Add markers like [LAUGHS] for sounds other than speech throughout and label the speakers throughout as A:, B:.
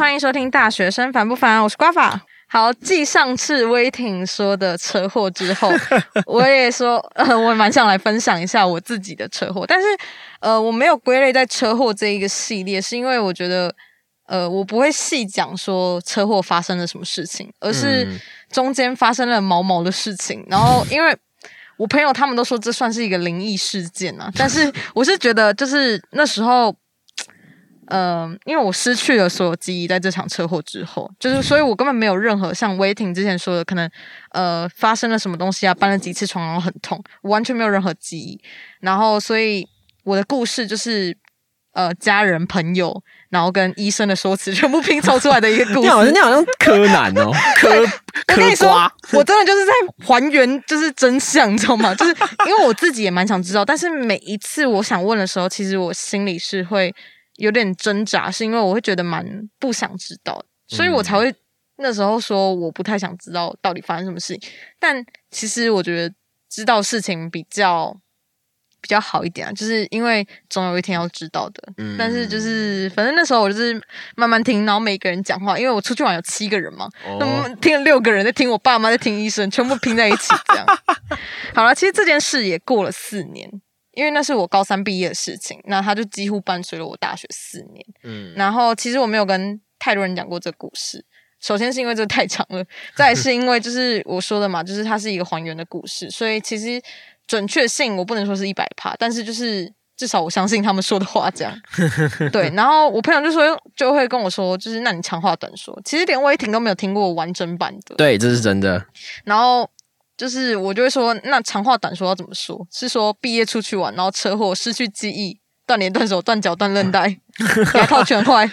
A: 欢迎收听《大学生烦不烦》，我是瓜法。好，继上次威霆说的车祸之后，[LAUGHS] 我也说，呃，我蛮想来分享一下我自己的车祸，但是，呃，我没有归类在车祸这一个系列，是因为我觉得，呃，我不会细讲说车祸发生了什么事情，而是中间发生了毛毛的事情。然后，因为我朋友他们都说这算是一个灵异事件啊，但是我是觉得，就是那时候。嗯，因为我失去了所有记忆，在这场车祸之后，就是所以，我根本没有任何像威霆之前说的，可能呃发生了什么东西啊，搬了几次床然后很痛，完全没有任何记忆。然后，所以我的故事就是呃家人朋友，然后跟医生的说辞全部拼凑出来的一个故事。你
B: 好像你好像柯南哦，[LAUGHS] 柯
A: 我跟你说，我真的就是在还原就是真相，你知道吗？就是 [LAUGHS] 因为我自己也蛮想知道，但是每一次我想问的时候，其实我心里是会。有点挣扎，是因为我会觉得蛮不想知道，所以我才会那时候说我不太想知道到底发生什么事情。但其实我觉得知道事情比较比较好一点啊，就是因为总有一天要知道的。但是就是反正那时候我就是慢慢听，然后每个人讲话，因为我出去玩有七个人嘛，那么听了六个人在听我爸妈在听医生，全部拼在一起这样。[LAUGHS] 好了，其实这件事也过了四年。因为那是我高三毕业的事情，那他就几乎伴随了我大学四年。嗯，然后其实我没有跟太多人讲过这个故事。首先是因为这太长了，再是因为就是我说的嘛，就是它是一个还原的故事，所以其实准确性我不能说是一百帕，但是就是至少我相信他们说的话这样。[LAUGHS] 对，然后我朋友就说就会跟我说，就是那你长话短说。其实连威霆都没有听过完整版的。
B: 对，这是真的。
A: 然后。就是我就会说，那长话短说要怎么说？是说毕业出去玩，然后车祸失去记忆，断脸断手断脚断韧带，[LAUGHS] 牙套全坏，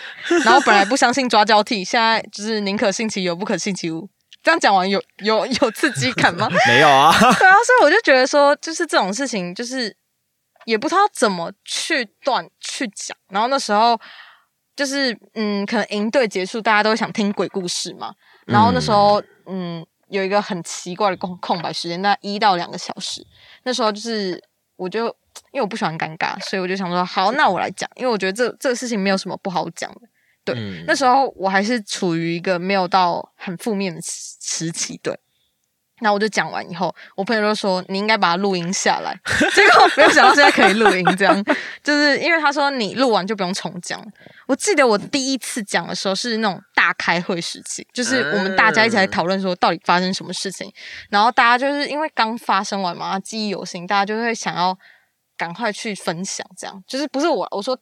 A: 然后本来不相信抓交替，现在就是宁可信其有，不可信其无。这样讲完有有有刺激感吗？[LAUGHS]
B: 没有啊。[LAUGHS]
A: 对啊，所以我就觉得说，就是这种事情，就是也不知道怎么去断去讲。然后那时候就是嗯，可能营队结束，大家都想听鬼故事嘛。然后那时候嗯。有一个很奇怪的空空白时间，那一到两个小时。那时候就是，我就因为我不喜欢尴尬，所以我就想说，好，那我来讲，因为我觉得这这个事情没有什么不好讲的。对，那时候我还是处于一个没有到很负面的时期，对。那我就讲完以后，我朋友就说你应该把它录音下来。结果没有想到现在可以录音，这样就是因为他说你录完就不用重讲。我记得我第一次讲的时候是那种大开会时期，就是我们大家一起来讨论说到底发生什么事情，然后大家就是因为刚发生完嘛，记忆犹新，大家就会想要赶快去分享，这样就是不是我我说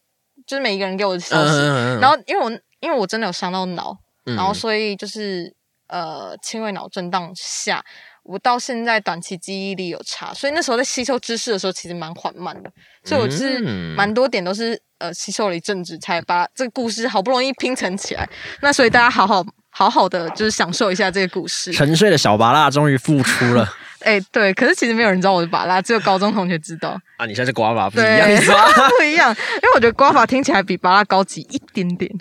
A: 就是每一个人给我的消息，然后因为我因为我真的有伤到脑，然后所以就是。呃，轻微脑震荡下，我到现在短期记忆力有差，所以那时候在吸收知识的时候其实蛮缓慢的，所以我是蛮多点都是呃吸收了一阵子才把这个故事好不容易拼成起来。那所以大家好好好好的就是享受一下这个故事。
B: 沉睡的小巴拉终于复出了，[LAUGHS]
A: 哎，对，可是其实没有人知道我是巴拉，只有高中同学知道。
B: 啊，你现在是瓜法不一样，[LAUGHS] 不
A: 一样，因为我觉得瓜法听起来比巴拉高级一点点。[LAUGHS]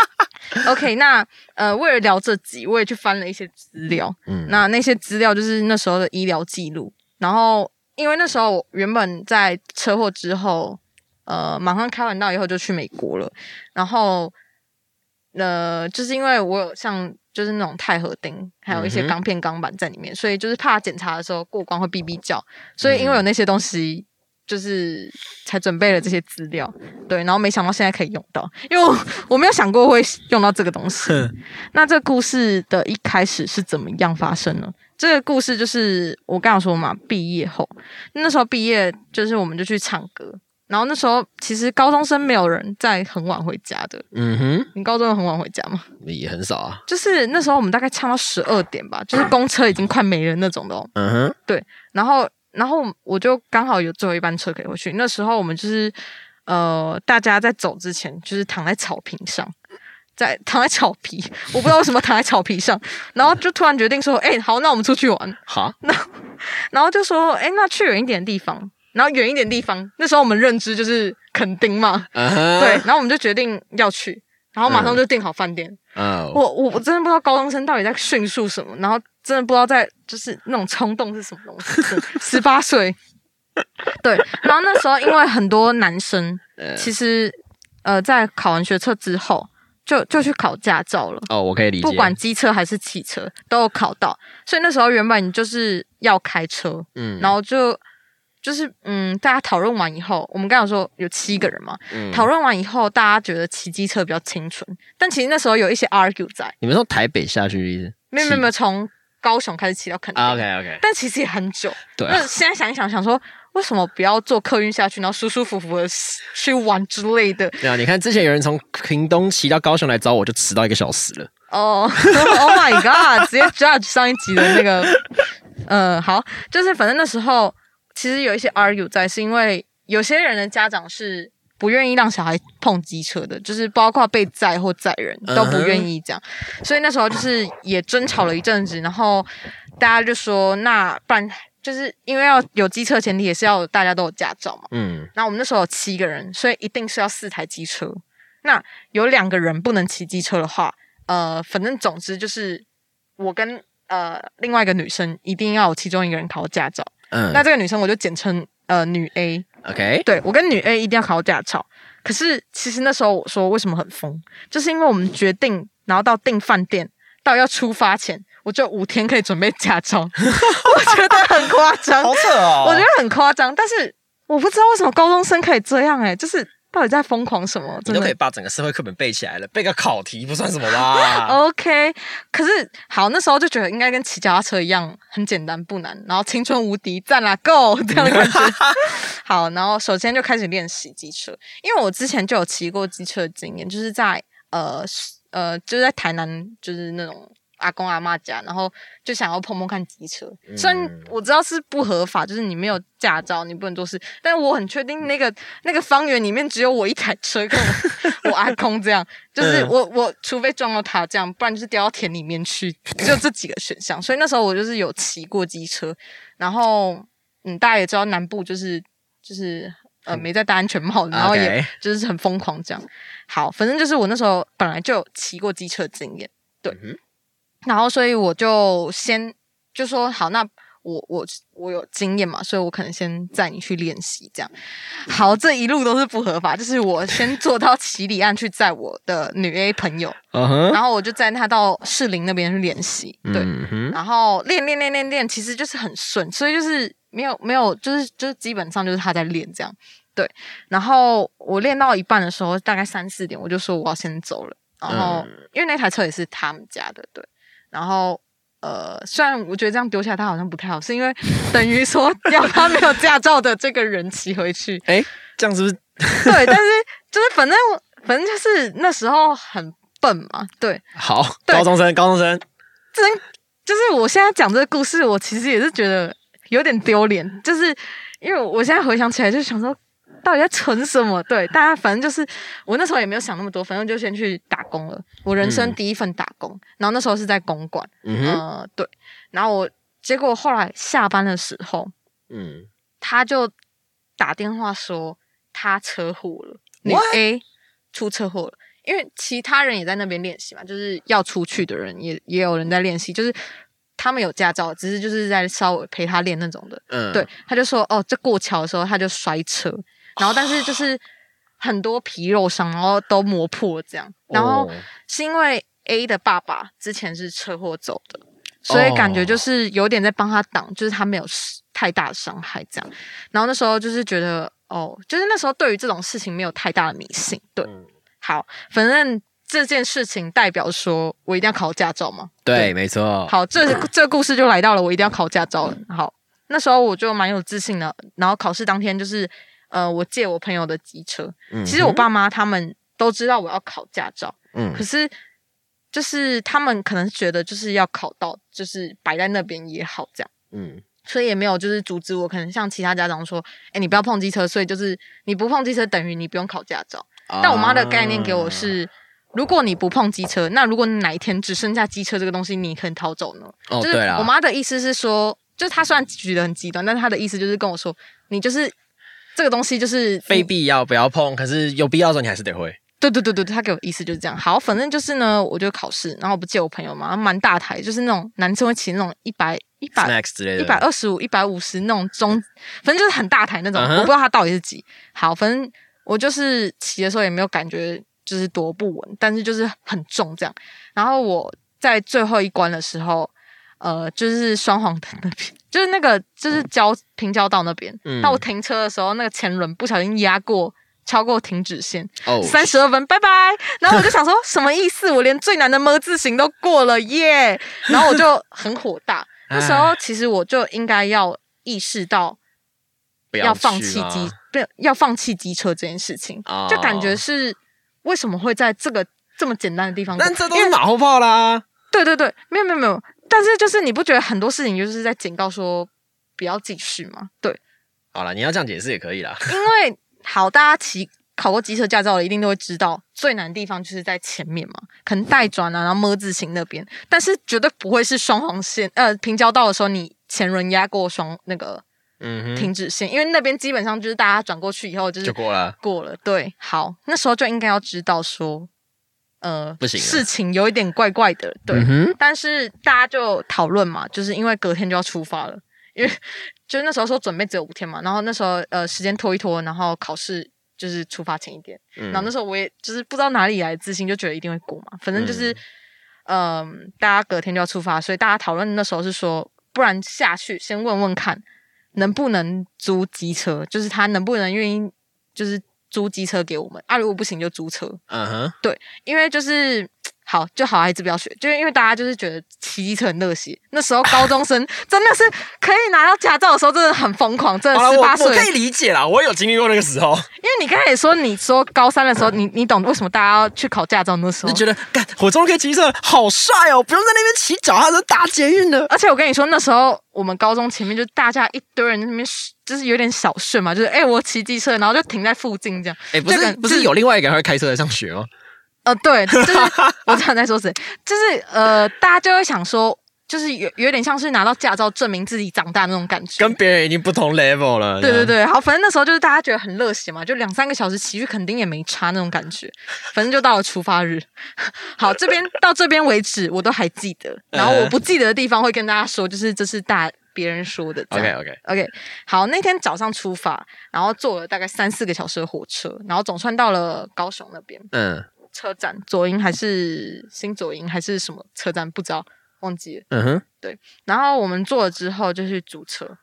A: [LAUGHS] OK，那呃，为了聊这集，我也去翻了一些资料。嗯，那那些资料就是那时候的医疗记录。然后，因为那时候我原本在车祸之后，呃，马上开完刀以后就去美国了。然后，呃，就是因为我有像就是那种钛合钉，还有一些钢片钢板在里面，所以就是怕检查的时候过关会哔哔叫。所以因为有那些东西。就是才准备了这些资料，对，然后没想到现在可以用到，因为我 [LAUGHS] 没有想过会用到这个东西。那这个故事的一开始是怎么样发生呢？这个故事就是我刚刚说嘛，毕业后那时候毕业，就是我们就去唱歌，然后那时候其实高中生没有人在很晚回家的。嗯哼，你高中很晚回家吗？
B: 也很少啊，
A: 就是那时候我们大概唱到十二点吧，就是公车已经快没人那种的哦。嗯哼，对，然后。然后我就刚好有最后一班车可以回去。那时候我们就是呃，大家在走之前，就是躺在草坪上，在躺在草皮，我不知道为什么躺在草皮上，[LAUGHS] 然后就突然决定说：“哎，好，那我们出去玩。”
B: 好，
A: 那然后就说：“哎，那去远一点的地方。”然后远一点地方，那时候我们认知就是垦丁嘛，对。然后我们就决定要去，然后马上就订好饭店。我我我真的不知道高中生到底在迅速什么，然后。真的不知道在就是那种冲动是什么东西。[LAUGHS] 十八岁，对，然后那时候因为很多男生 [LAUGHS] 其实呃在考完学测之后就就去考驾照了。
B: 哦，我可以理解。
A: 不管机车还是汽车都有考到，所以那时候原本就是要开车，
B: 嗯
A: 然后就就是嗯，大家讨论完以后，我们刚刚有说有七个人嘛，
B: 嗯
A: 讨论完以后，大家觉得骑机车比较清纯，但其实那时候有一些 argue 在，
B: 你们从台北下去的意思？
A: 没有没有没有从高雄开始骑到垦丁，
B: 啊，OK OK，
A: 但其实也很久。
B: 对啊
A: 那现在想一想，想说为什么不要坐客运下去，然后舒舒服服的去玩之类的？
B: 对啊，你看之前有人从屏东骑到高雄来找我，就迟到一个小时了。
A: 哦、oh my god！直接 judge 上一集的那个，[LAUGHS] 嗯，好，就是反正那时候其实有一些 argue 在，是因为有些人的家长是不愿意让小孩碰机车的，就是包括被载或载人都不愿意这样，所以那时候就是也争吵了一阵子，然后大家就说，那不然就是因为要有机车，前提也是要大家都有驾照嘛。
B: 嗯，
A: 那我们那时候有七个人，所以一定是要四台机车。那有两个人不能骑机车的话，呃，反正总之就是我跟呃另外一个女生一定要有其中一个人考驾照。
B: 嗯
A: 那这个女生我就简称呃女 A，
B: ，OK，
A: 对我跟女 A 一定要考驾照。可是其实那时候我说为什么很疯，就是因为我们决定，然后到订饭店到要出发前，我就五天可以准备驾照，[LAUGHS] 我觉得很夸张。
B: 扯哦
A: 我觉得很夸张，但是我不知道为什么高中生可以这样哎、就是到底在疯狂什么？
B: 你都可以把整个社会课本背起来了，背个考题不算什么吧？[LAUGHS]
A: OK，可是好，那时候就觉得应该跟骑脚踏车一样，很简单不难，然后青春无敌，赞啦，Go 这样的感觉。[LAUGHS] 好，然后首先就开始练习机车，因为我之前就有骑过机车的经验，就是在呃呃，就是在台南，就是那种阿公阿妈家，然后就想要碰碰看机车。虽然
B: 嗯
A: 我知道是不合法，就是你没有驾照，你不能做事，但是我很确定那个那个方圆里面只有我一台车跟我 [LAUGHS] 我阿公这样，就是
B: 嗯。
A: 我我除非撞到他这样，不然就是掉到田里面去，[LAUGHS] 只有这几个选项。所以那时候我就是有骑过机车，然后嗯，大家也知道南部就是就是呃没在戴安全帽，然后也就是很疯狂这样。好，反正就是我那时候本来就有骑过机车经验，对，然后所以我就先就说好，那我我我有经验嘛，所以我可能先载你去练习这样。好，这一路都是不合法，就是我先坐到七里岸去载我的女 A 朋友，然后我就载她到士林那边去练习，对，然后练练练练练，其实就是很顺，所以就是没有没有，就是就是基本上就是她在练这样，对。然后我练到一半的时候，大概三四点，我就说我要先走了。然后、
B: 嗯
A: 因为那台车也是他们家的，对。然后呃，虽然我觉得这样丢下他好像不太好，是因为等于说 [LAUGHS] 要他没有驾照的这个人骑回去，
B: 哎，这样是不是？[LAUGHS]
A: 对。但是就是反正反正就是那时候很笨嘛，对。
B: 好，高中生，高中生，
A: 真就是我现在讲这个故事，我其实也是觉得有点丢脸，就是因为我现在回想起来，就想说到底在存什么？对，大家反正就是我那时候也没有想那么多，反正就先去打工了。我人生
B: 嗯
A: 第一份打工，然后那时候是在公馆，
B: 嗯，
A: 呃，对，然后我结果后来下班的时候，
B: 嗯，
A: 他就打电话说他车祸了，女 What？A 出车祸了。因为其他人也在那边练习嘛，就是要出去的人也也有人在练习，就是他们有驾照，只是就是在稍微陪他练那种的。
B: 嗯，
A: 对，他就说哦，这过桥的时候他就摔车，然后但是就是很多皮肉伤，然后都磨破这样，然后
B: 哦
A: 是因为 A 的爸爸之前是车祸走的，所以感觉
B: 哦
A: 就是有点在帮他挡，就是他没有太大的伤害这样。然后那时候就是觉得哦，就是那时候对于这种事情没有太大的迷信。对，
B: 嗯
A: 好，反正这件事情代表说我一定要考驾照嘛。
B: 对，没错，
A: 好，这 [LAUGHS] 这个故事就来到了我一定要考驾照了。好，那时候我就蛮有自信的。然后考试当天就是，呃，我借我朋友的机车。
B: 嗯
A: 其实我爸妈他们都知道我要考驾照，
B: 嗯
A: 可是就是他们可能觉得就是要考到，就是摆在那边也好这样。
B: 嗯
A: 所以也没有就是阻止我，可能像其他家长说，哎，你不要碰机车，所以就是你不碰机车等于你不用考驾照。但我妈的概念给我是，如果你不碰机车，那如果你哪一天只剩下机车这个东西，你可以逃走呢？
B: 哦，
A: 就是我妈的意思是说，就是她虽然举得很极端，但是她的意思就是跟我说，你就是这个东西就是
B: 非必要不要碰，可是有必要的时候你还是得会。
A: 对对对对，他给我意思就是这样。好，反正就是呢，我就考试，然后不借我朋友嘛，蛮大台，就是那种男生会骑那种一百一百
B: 之类的，
A: 一百二十五、一百五十那种中，反正就是很大台那种。我不知道他到底是几。好，反正我就是骑的时候也没有感觉就是多不稳，但是就是很重这样。然后我在最后一关的时候，呃，就是双黄灯那边，就是那个就是交平交道那边。
B: 嗯
A: 那我停车的时候，那个前轮不小心压过。超过停止线，
B: 哦，
A: 三十二分，拜拜。然后我就想说，什么意思？我连最难的么字形都过了耶！然后我就很火大。[LAUGHS] 那时候其实我就应该要意识到
B: 不
A: 要放
B: 去吗
A: 弃机，不要放弃机车这件事情，
B: 哦
A: 就感觉是为什么会在这个这么简单的地方过？
B: 但这都是马后炮啦。
A: 对对对，没有没有没有。但是就是你不觉得很多事情就是在警告说不要继续吗？对，
B: 好了，你要这样解释也可以啦。[LAUGHS]
A: 因为好，大家骑考过机车驾照的一定都会知道，最难的地方就是在前面嘛，可能带转啊，然后么字形那边，但是绝对不会是双黄线，呃，平交道的时候你前轮压过双那个
B: 嗯哼，
A: 停止线，因为那边基本上就是大家转过去以后就是
B: 就过了。
A: 过了。对，好，那时候就应该要知道说，呃，
B: 不行
A: 事情有一点怪怪的，对。
B: 嗯，
A: 但是大家就讨论嘛，就是因为隔天就要出发了，因为 [LAUGHS] 就是那时候说准备只有五天嘛，然后那时候呃时间拖一拖，然后考试就是出发前一点，
B: 嗯。
A: 然后那时候我也就是不知道哪里来的自信，就觉得一定会过嘛，反正就是嗯、大家隔天就要出发，所以大家讨论那时候是说，不然下去先问问看能不能租机车，就是他能不能愿意就是租机车给我们啊，如果不行就租车，
B: 嗯哼，对
A: 因为就是好就好，孩子不要学，就是因为大家就是觉得骑机车很热血。那时候高中生 [LAUGHS] 真的是可以拿到驾照的时候，真的很疯狂，真的，十八岁。
B: 可以理解啦，我有经历过那个时候，
A: 因为你刚才也说，你说高三的时候，你你懂为什么大家要去考驾照那时候
B: 你？觉得干我终于可以骑车，好帅哦，不用在那边骑脚踏车打捷运了。
A: 而且我跟你说，那时候我们高中前面就大家一堆人在那边，就是有点小炫嘛，就是哎、我骑机车，然后就停在附近这样。
B: 哎，不是不是有另外一个人会开车来上学吗？
A: 呃，对，就是我知道你在说谁，就是呃，大家就会想说，就是有有点像是拿到驾照证明自己长大那种感觉。
B: 跟别人已经不同 level 了。
A: 对对对，好，反正那时候就是大家觉得很热血嘛，就两三个小时骑去肯定也没差那种感觉。反正就到了出发日，[LAUGHS] 好，这边到这边为止我都还记得，然后我不记得的地方会跟大家说，就是这是大别人说的这
B: ，OK
A: 样。OK，OK，好，那天早上出发，然后坐了大概三四个小时的火车，然后总算到了高雄那边。
B: 嗯
A: 车站，左营还是新左营还是什么车站，不知道忘记了。
B: 嗯哼，对
A: 然后我们坐了之后就去租车，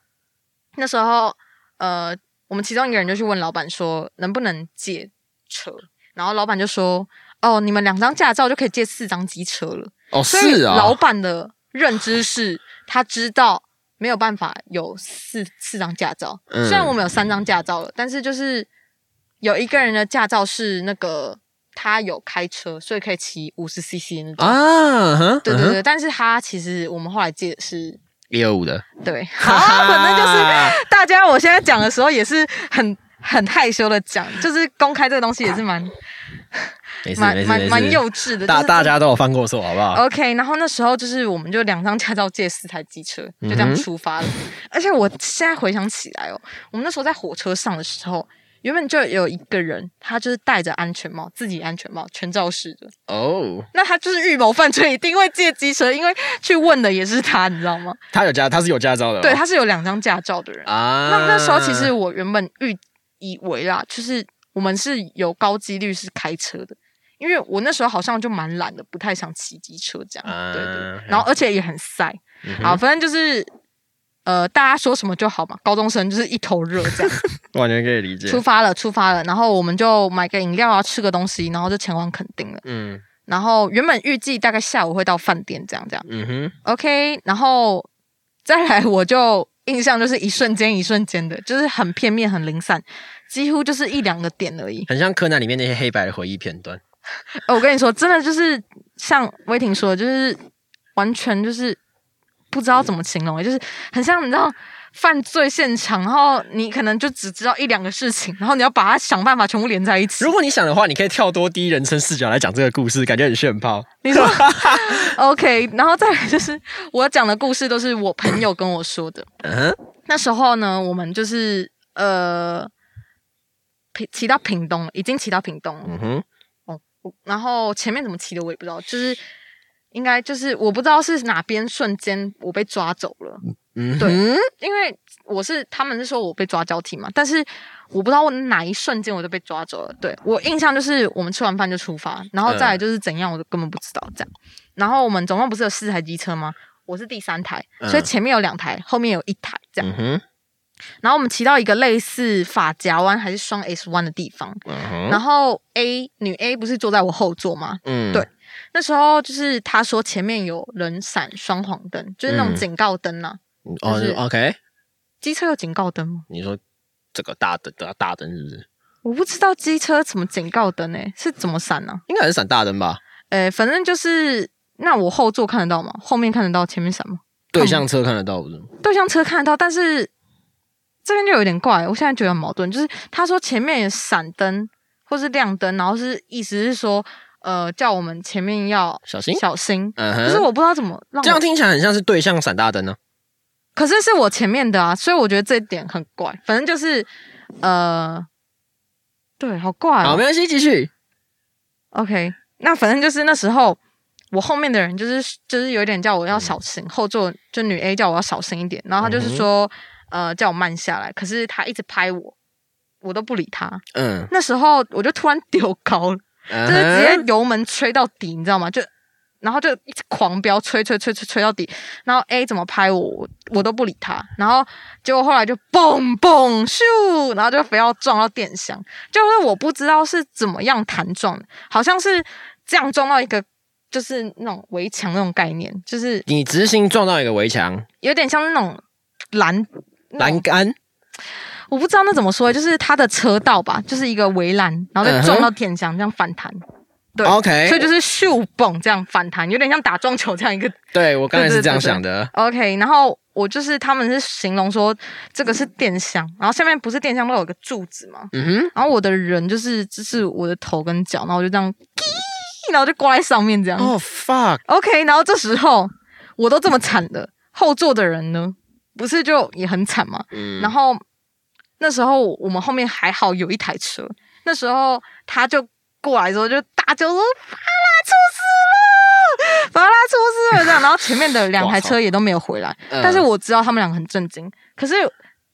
A: 那时候呃，我们其中一个人就去问老板说能不能借车，然后老板就说哦，你们两张驾照就可以借四张机车了。
B: 哦是啊，
A: 老板的认知是他知道没有办法有四四张驾照，
B: 嗯。
A: 虽然我们有三张驾照了，但是就是有一个人的驾照是那个他有开车，所以可以骑五十 CC 那种。
B: 啊，哼
A: 对对，对，但是他其实我们后来借的是
B: 一二五的，
A: 对，[LAUGHS] 好，反正就是大家，我现在讲的时候也是很很害羞的讲，就是公开这个东西也是蛮蛮蛮蛮幼稚的，
B: 大
A: 就是
B: 大家都有犯过错，好不好
A: ？OK，然后那时候就是我们就两张驾照借四台机车，就这样出发了。而且我现在回想起来哦，我们那时候在火车上的时候，原本就有一个人，他就是戴着安全帽，自己安全帽全罩式的，
B: 哦，
A: 那他就是预谋犯罪，一定会借机车，因为去问的也是他，你知道吗？
B: 他有驾，他是有驾照的哦，
A: 对，他是有两张驾照的人。
B: 啊，
A: 那那时候其实我原本预以为啦，就是我们是有高几率是开车的，因为我那时候好像就蛮懒的，不太想骑机车这样。
B: 啊
A: 对对对，然后而且也很晒。好，反正就是呃，大家说什么就好嘛，高中生就是一头热这样。[LAUGHS]
B: 完全可以理解，
A: 出发了，出发了，然后我们就买个饮料啊，吃个东西，然后就前往垦丁了。
B: 嗯
A: 然后原本预计大概下午会到饭店，这样这样。
B: 嗯哼
A: ，OK，然后再来我就印象就是一瞬间一瞬间的，就是很片面、很零散，几乎就是一两个点而已。
B: 很像柯南里面那些黑白的回忆片段，
A: 呃 [LAUGHS] 我跟你说，真的就是像威霆说的，就是完全就是不知道怎么形容，就是很像你知道犯罪现场，然后你可能就只知道一两个事情，然后你要把它想办法全部连在一起
B: 如。果你想的话，你可以跳多第一人称视角来讲这个故事，感觉很炫炮。
A: 你 [LAUGHS] 说 OK，然后再来就是我讲的故事都是我朋友跟我说的。
B: 嗯哼，
A: 那时候呢，我们就是呃，平骑到屏东了，已经骑到屏东了。
B: 嗯哼，
A: 哦，然后前面怎么骑的我也不知道，就是应该就是我不知道是哪边瞬间我被抓走了，对因为我是他们是说我被抓交替嘛，但是我不知道我哪一瞬间我就被抓走了。对我印象就是我们吃完饭就出发，然后再来就是怎样，我都根本不知道这样。然后我们总共不是有四台机车吗？我是第三台，
B: 嗯
A: 所以前面有两台，后面有一台这样。
B: 嗯，
A: 然后我们骑到一个类似法夹弯还是双 S 弯的地方，
B: 嗯，
A: 然后 A 女 A 不是坐在我后座吗？
B: 嗯
A: 对那时候就是他说前面有人闪双黄灯，就是那种
B: 嗯
A: 警告灯呐、
B: 哦
A: 就是
B: ，OK，
A: 机车有警告灯吗？
B: 你说这个大灯的大灯是不是？
A: 我不知道机车怎么警告灯诶、是怎么闪呢、
B: 应该还是闪大灯吧？
A: 呃，反正就是那我后座看得到吗？后面看得到，前面闪吗？
B: 对向车看得到不是？
A: 对向车看得到，但是这边就有点怪，我现在觉得很矛盾，就是他说前面有闪灯或是亮灯，然后是意思是说，呃，叫我们前面要
B: 小心
A: 小心。
B: 嗯
A: 可是
B: 哼，
A: 我不知道怎么让
B: 这样听起来很像是对向闪大灯呢。
A: 可是是我前面的啊，所以我觉得这一点很怪。反正就是呃，对，好怪
B: 好，
A: 哦
B: 没。关系，继续。
A: OK，那反正就是那时候我后面的人就是就是有点叫我要小
B: 嗯
A: 心，后座就女 A 叫我要小心一点，然后她就是说、呃叫我慢下来，可是她一直拍我，我都不理她。
B: 嗯，
A: 那时候我就突然丢高了，
B: 就
A: 就是直接油门吹到底，你知道吗？就然后就一直狂飙，吹吹吹吹吹到底。然后 A 怎么拍我，我我都不理他。然后结果后来就嘣嘣咻，然后就非要撞到电箱。就是我不知道是怎么样弹撞的，好像是这样撞到一个就是那种围墙那种概念，就是
B: 你直行撞到一个围墙
A: 有点像那种栏
B: 栏杆，
A: 我不知道那怎么说，就是它的车道吧，就是一个围栏，然后再撞到电箱，这样反弹。对
B: OK
A: 所以就是咻嘣这样反弹，有点像打撞球这样一个。
B: 对我刚才是这样
A: 对对对
B: 想的。
A: OK，然后我就是他们是形容说这个是电箱，然后下面不是电箱都有个柱子嘛，
B: 嗯哼，
A: 然后我的人就是就是我的头跟脚，然后我就这样，然后就挂在上面这样。
B: 哦
A: fuck，OK，然后这时候我都这么惨了，后座的人呢，不是就也很惨吗？
B: 嗯
A: 然后那时候我们后面还好有一台车，那时候他就过来之后就大叫说：“法拉出事了，法拉出事了！”这样，然后前面的两台车也都没有回来，
B: 嗯
A: 但是我知道他们两个很震惊。可是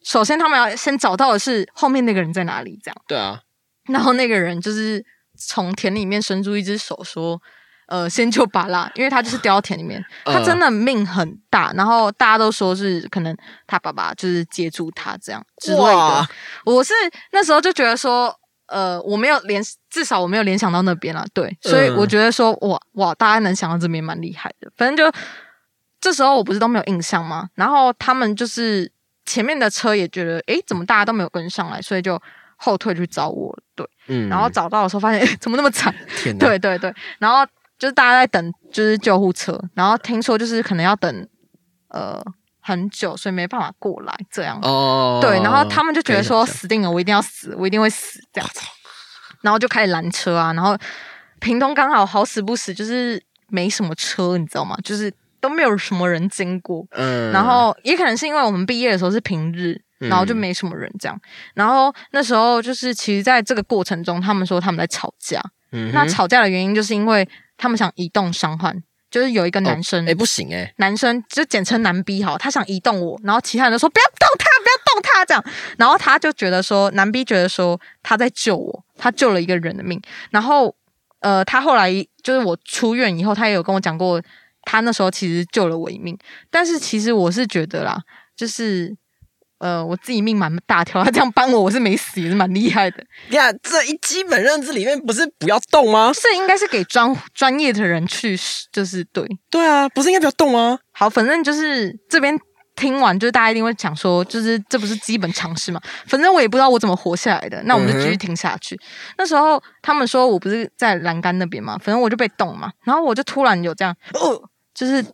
A: 首先他们要先找到的是后面那个人在哪里，这样。
B: 对啊，
A: 然后那个人就是从田里面伸出一只手说：“呃，先救巴拉，因为他就是掉到田里面，
B: 嗯
A: 他真的命很大。然后大家都说是可能他爸爸就是接住他这样之类的。我是那时候就觉得说，呃，我没有联，至少我没有联想到那边了。对，所以
B: 嗯
A: 我觉得说，哇哇，大家能想到这边蛮厉害的。反正就这时候我不是都没有印象吗？然后他们就是前面的车也觉得，诶，怎么大家都没有跟上来，所以就后退去找我。对。
B: 嗯，
A: 然后找到的时候发现，诶怎么那么惨？对对对，然后就是大家在等，就是救护车，然后听说就是可能要等呃很久，所以没办法过来这样。
B: 哦，
A: 对，然后他们就觉得说死定了，我一定要死，我一定会死这样。然后就开始拦车啊，然后屏东刚好好死不死就是没什么车，你知道吗？就是都没有什么人经过。
B: 嗯，
A: 然后也可能是因为我们毕业的时候是平日，然后就
B: 嗯
A: 没什么人这样。然后那时候就是，其实在这个过程中，他们说他们在吵架。
B: 嗯
A: 那吵架的原因就是因为他们想移动伤患，就是有一个男生，
B: 哎不行哎，
A: 男生就简称男 B 哈，他想移动我，然后其他人都说不要动他，不要动他这样，然后他就觉得说男 B 觉得说他在救我，他救了一个人的命，然后呃，他后来就是我出院以后，他也有跟我讲过，他那时候其实救了我一命，但是其实我是觉得啦，就是。呃，我自己命蛮大条，他这样帮我，我是没死，也是蛮厉害的。
B: 呀，这一基本认知里面不是不要动吗？
A: 是应该是给专专业的人去，就是对。
B: 对啊，不是应该不要动吗？
A: 好，反正就是这边听完，就是大家一定会讲说，就是这不是基本常识嘛。反正我也不知道我怎么活下来的，那我们就继续听下去。那时候他们说我不是在栏杆那边嘛，反正我就被动嘛，然后我就突然有这样，哦，就是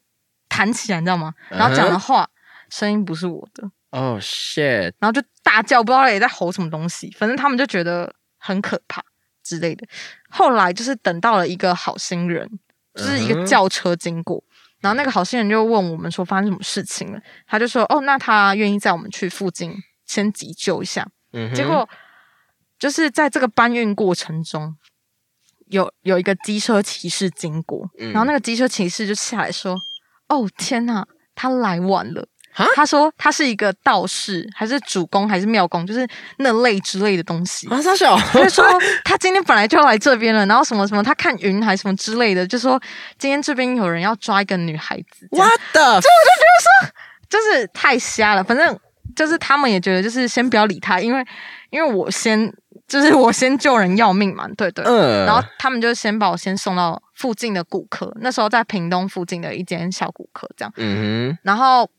A: 弹起来，你知道吗？然后讲的话声音不是我的，
B: 哦、shit，
A: 然后就大叫，不知道也在吼什么东西，反正他们就觉得很可怕之类的。后来就是等到了一个好心人，就是一个轿车经过，然后那个好心人就问我们说发生什么事情了，他就说哦，那他愿意载我们去附近先急救一下。
B: 嗯哼
A: 结果就是在这个搬运过程中，有有一个机车骑士经过，
B: 嗯
A: 然后那个机车骑士就下来说：“哦天呐，他来晚了。”
B: 哈
A: 他说他是一个道士，还是主公，还是庙公，就是那类之类的东西。
B: 啊，傻小，
A: 他就说他今天本来就要来这边了，然后什么什么，他看云还什么之类的，就说今天这边有人要抓一个女孩子，这样
B: What the？
A: 就是太瞎了。反正就是他们也觉得，就是先不要理他，因为因为我先就是我先救人要命嘛，对对。
B: 嗯，
A: 然后他们就先把我先送到附近的骨科，那时候在屏东附近的一间小骨科这样。
B: 嗯
A: 然后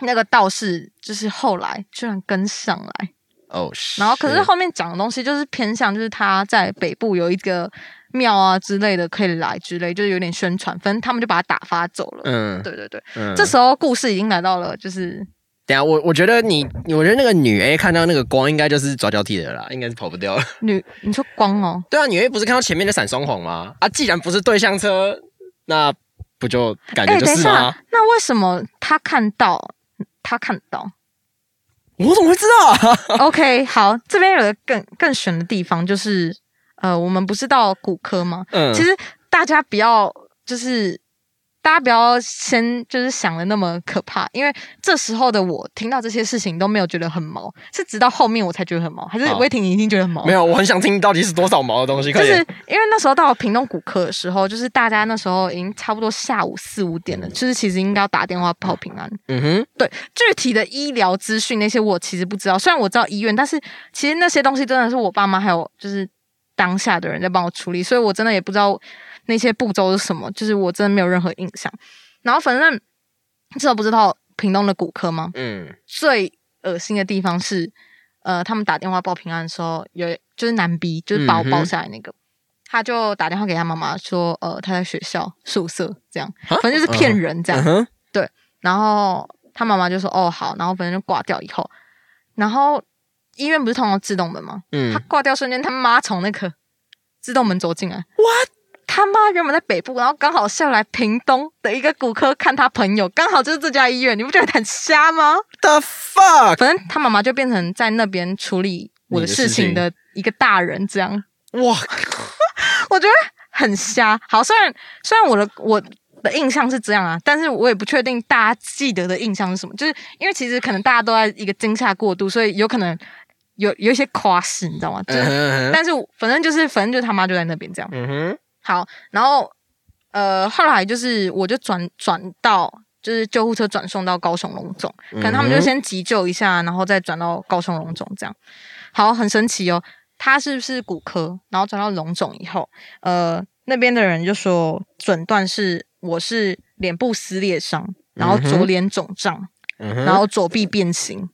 A: 那个道士就是后来居然跟上来，
B: 哼，哦，
A: 然后可是后面讲的东西就是偏向就是他在北部有一个庙啊之类的可以来之类，就是有点宣传，反正他们就把他打发走了。
B: 嗯，
A: 对对对，
B: 嗯
A: 这时候故事已经来到了就是
B: 等下我我觉得你，我觉得那个女 A 看到那个光，应该就是抓交替的啦，应该是跑不掉了。
A: 女，你说光哦，
B: 对啊，女 A 不是看到前面的闪双黄吗？啊，既然不是对向车，那不就感觉就是吗
A: 下？，那为什么他看到他看到
B: 我怎么会知道啊？？[LAUGHS]
A: OK，好，这边有个更更悬的地方，就是呃，我们不是到骨科吗？
B: 嗯，
A: 其实大家不要就是大家不要先就是想的那么可怕，因为这时候的我听到这些事情都没有觉得很毛，是直到后面我才觉得很毛，还是
B: 好
A: 威霆你已经觉得很毛？
B: 没有，我很想听到底是多少毛的东西，快
A: 就是。因为那时候到了屏东骨科的时候，就是大家那时候已经差不多下午四五点了，就是其实应该要打电话报平安。
B: 嗯哼，
A: 对具体的医疗资讯那些我其实不知道，虽然我知道医院，但是其实那些东西真的是我爸妈还有就是当下的人在帮我处理，所以我真的也不知道那些步骤是什么，就是我真的没有任何印象。然后反正这时候不知道屏东的骨科吗？
B: 嗯
A: 最恶心的地方是，呃，他们打电话报平安的时候，有就是男 B，就是把我抱下来那个，他就打电话给他妈妈说，呃，他在学校宿舍这样，反正就是骗人这样。
B: 嗯哼，
A: 然后他妈妈就说，哦好，然后反正就挂掉以后，然后医院不是通常自动门吗？
B: 嗯
A: 他挂掉瞬间，他妈从那个自动门走进来。
B: What？
A: 他妈原本在北部，然后刚好下来屏东的一个骨科看他朋友，刚好就是这家医院，你不觉得很瞎吗
B: ？The fuck！
A: 反正他妈妈就变成在那边处理我的事情的一个大人，这样
B: 哇，[LAUGHS]
A: 我觉得很瞎。好，虽然虽然我的我的印象是这样啊，但是我也不确定大家记得的印象是什么，就是因为其实可能大家都在一个惊吓过度，所以有可能有有一些夸饰，你知道吗？就但是反正就是反正就是他妈就在那边这样。
B: 嗯哼，
A: 好，然后呃，后来就是我就转转到就是救护车转送到高雄龙总，可能他们就先急救一下，然后再转到高雄龙总这样。好，很神奇哦，他是不是骨科？然后转到龙总以后，呃，那边的人就说诊断是我是脸部撕裂伤，然后左脸肿胀，
B: 嗯，
A: 然后左臂变形，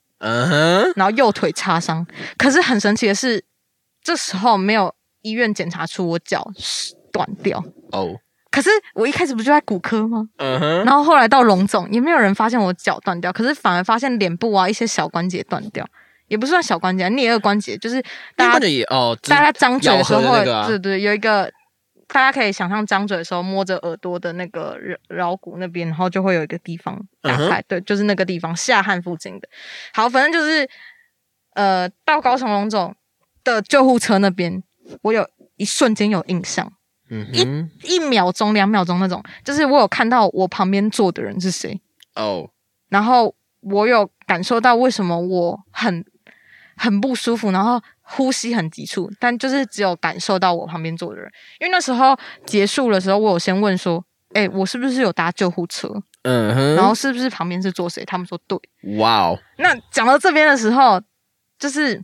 A: 然后右腿擦伤。可是很神奇的是，这时候没有医院检查出我脚是断掉。
B: 哦，
A: 可是我一开始不就在骨科吗？
B: 嗯哼，
A: 然后后来到龙总，也没有人发现我脚断掉，可是反而发现脸部啊一些小关节断掉，也不算小关节、啊，颞颌关节，就是大家
B: 也哦，
A: 大家张嘴的时候对对，有一个大家可以想象张嘴的时候摸着耳朵的那个桡桡骨那边，然后就会有一个地方打
B: 嗯
A: 开，对，就是那个地方下颌附近的。好，反正就是呃，到高雄龙总的救护车那边，我有一瞬间有印象。
B: 嗯哼，
A: 一秒钟、两秒钟那种，就是我有看到我旁边坐的人是谁，
B: 哦，
A: 然后我有感受到为什么我很很不舒服，然后呼吸很急促，但就是只有感受到我旁边坐的人，因为那时候结束的时候，我有先问说，哎、我是不是有搭救护车？
B: 嗯哼，
A: 然后是不是旁边是坐谁？他们说对。
B: 哇哦，
A: 那讲到这边的时候，就是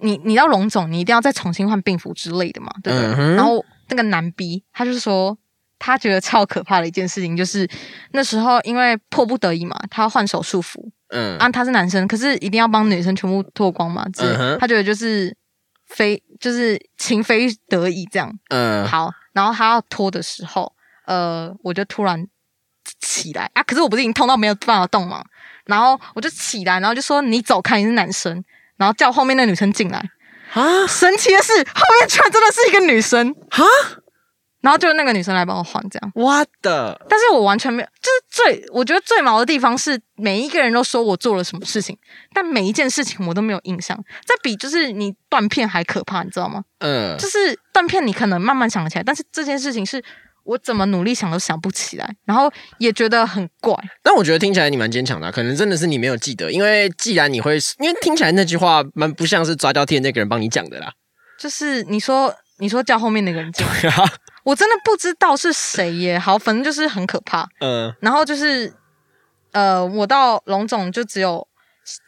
A: 你你要龙总，你一定要再重新换病服之类的嘛，对不对？
B: 嗯
A: 然后那个男 B 他就是说，他觉得超可怕的一件事情，就是那时候因为迫不得已嘛，他要换手术服
B: 嗯
A: 啊，他是男生，可是一定要帮女生全部脱光嘛，之类
B: 嗯哼
A: 他觉得就是非就是情非得已这样。
B: 嗯，
A: 好，然后他要脱的时候，呃，我就突然起来啊，可是我不是已经痛到没有办法动嘛，然后我就起来，然后就说你走开，你是男生，然后叫后面那女生进来。
B: 啊
A: 神奇的是，后面居然真的是一个女生，
B: 啊
A: 然后就那个女生来帮我换这样。
B: ，what the，
A: 但是我完全没有，就是最我觉得最毛的地方是，每一个人都说我做了什么事情，但每一件事情我都没有印象。这比就是你断片还可怕，你知道吗？
B: 嗯
A: 就是断片，你可能慢慢想起来，但是这件事情是我怎么努力想都想不起来，然后也觉得很怪。
B: 但我觉得听起来你蛮坚强的啊、可能真的是你没有记得，因为既然你会，因为听起来那句话蛮不像是抓交替的那个人帮你讲的啦。
A: 就是你说你说叫后面那个人进来，
B: 对啊，
A: 我真的不知道是谁耶。好，反正就是很可怕。
B: 嗯
A: 然后就是呃，我到龙总就只有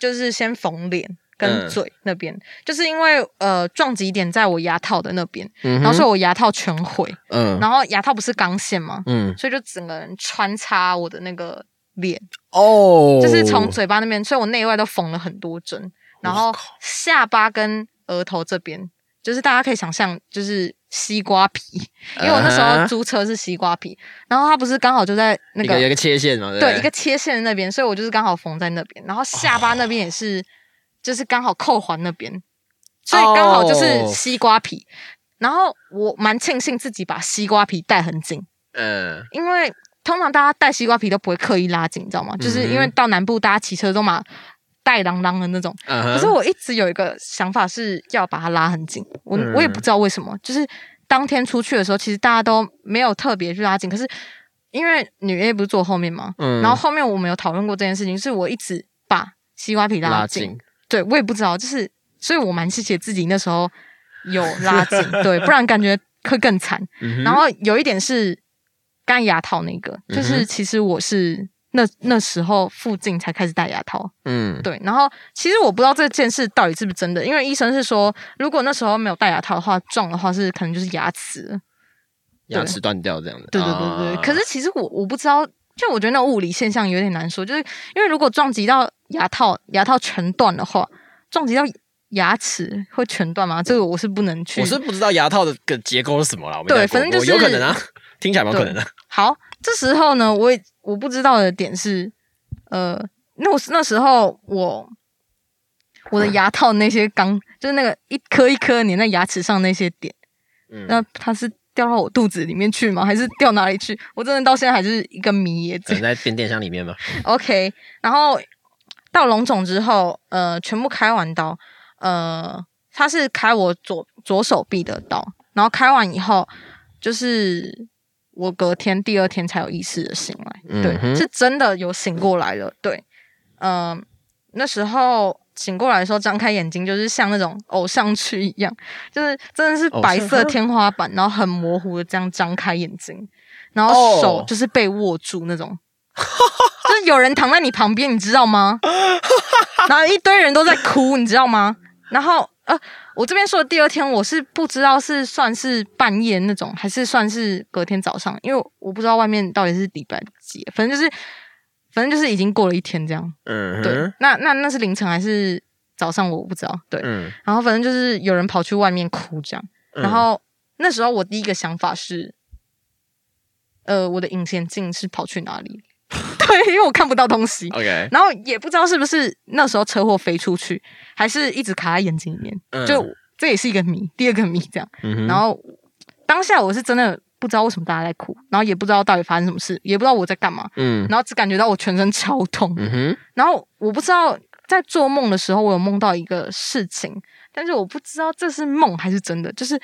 A: 就是先缝脸跟
B: 嗯。
A: 嘴那边，就是因为呃撞击点在我牙套的那边，
B: 嗯，
A: 然后所以我牙套全毁，
B: 嗯。
A: 然后牙套不是钢线吗？
B: 嗯。
A: 所以就整个人穿插我的那个脸，
B: 哦，
A: 就是从嘴巴那边，所以我内外都缝了很多针，然后下巴跟额头这边，就是大家可以想象，就是西瓜皮，因为我那时候
B: 啊
A: 租车是西瓜皮，然后它不是刚好就在那个
B: 一个有一个切线嘛，对
A: 一个切线的那边，所以我就是刚好缝在那边，然后下巴那边也是，就是刚好扣环那边，所以刚好就是
B: 哦
A: 西瓜皮。然后我蛮庆幸自己把西瓜皮带很紧，
B: 嗯
A: 因为通常大家带西瓜皮都不会刻意拉紧，你知道吗？就是因为到南部大家骑车都嘛带啷啷的那种，可是我一直有一个想法是要把它拉很紧，我、
B: 嗯
A: 我也不知道为什么，就是当天出去的时候，其实大家都没有特别去拉紧，可是因为女 A 不是坐后面嘛？
B: 嗯
A: 然后后面我们有讨论过这件事情，是我一直把西瓜皮拉紧，
B: 拉紧，
A: 对我也不知道，就是所以我蛮谢谢自己那时候有拉紧，对，不然感觉会更惨。[LAUGHS]
B: 嗯
A: 然后有一点是刚牙套那个，就是其实我是那那时候附近才开始戴牙套，
B: 嗯
A: 对。然后其实我不知道这件事到底是不是真的，因为医生是说，如果那时候没有戴牙套的话，撞的话是可能就是牙齿。
B: 牙齿断掉这样的，
A: 对对对对。
B: 啊
A: 可是其实我我不知道，就我觉得那物理现象有点难说，就是因为如果撞击到牙套，牙套全断的话，撞击到牙齿会全断吗？这个我是不能去。
B: 我是不知道牙套的个结构是什么啦，
A: 对反正就是
B: 有可能啊，[LAUGHS] 听起来蛮有可能的。
A: 好，这时候呢，我也我不知道的点是，呃，那我那时候我我的牙套那些钢，[LAUGHS] 就是那个一颗一颗粘在牙齿上那些点，
B: 嗯
A: 那它是掉到我肚子里面去吗？还是掉哪里去？我真的到现在还是一个谜耶。
B: 可能在变电箱里面吗。
A: OK，然后到龙总之后，呃，全部开完刀，呃，他是开我左左手臂的刀，然后开完以后，就是我隔天第二天才有意识的醒来，对
B: 嗯，
A: 是真的有醒过来了，对，嗯、那时候。醒过来的时候，张开眼睛就是像那种偶像剧一样，就是真的是白色天花板，然后很模糊的这样张开眼睛，然后手
B: 哦
A: 就是被握住那种，[LAUGHS] 就是有人躺在你旁边，你知道吗？[LAUGHS] 然后一堆人都在哭，你知道吗？然后呃，我这边说的第二天，我是不知道是算是半夜那种，还是算是隔天早上，因为我不知道外面到底是礼拜几，反正就是反正就是已经过了一天这样。对，
B: 嗯对，
A: 那那那是凌晨还是早上，我不知道。对，
B: 嗯，
A: 然后反正就是有人跑去外面哭这样。
B: 嗯
A: 然后那时候我第一个想法是，呃，我的隐形眼镜是跑去哪里？[LAUGHS] 对，因为我看不到东西。
B: OK，
A: 然后也不知道是不是那时候车祸飞出去，还是一直卡在眼睛里面，
B: 嗯
A: 就这也是一个谜，第二个谜这样。
B: 嗯
A: 然后当下我是真的不知道为什么大家在哭，然后也不知道到底发生什么事，也不知道我在干嘛，
B: 嗯
A: 然后只感觉到我全身超痛，
B: 嗯哼，
A: 然后我不知道在做梦的时候，我有梦到一个事情，但是我不知道这是梦还是真的。就是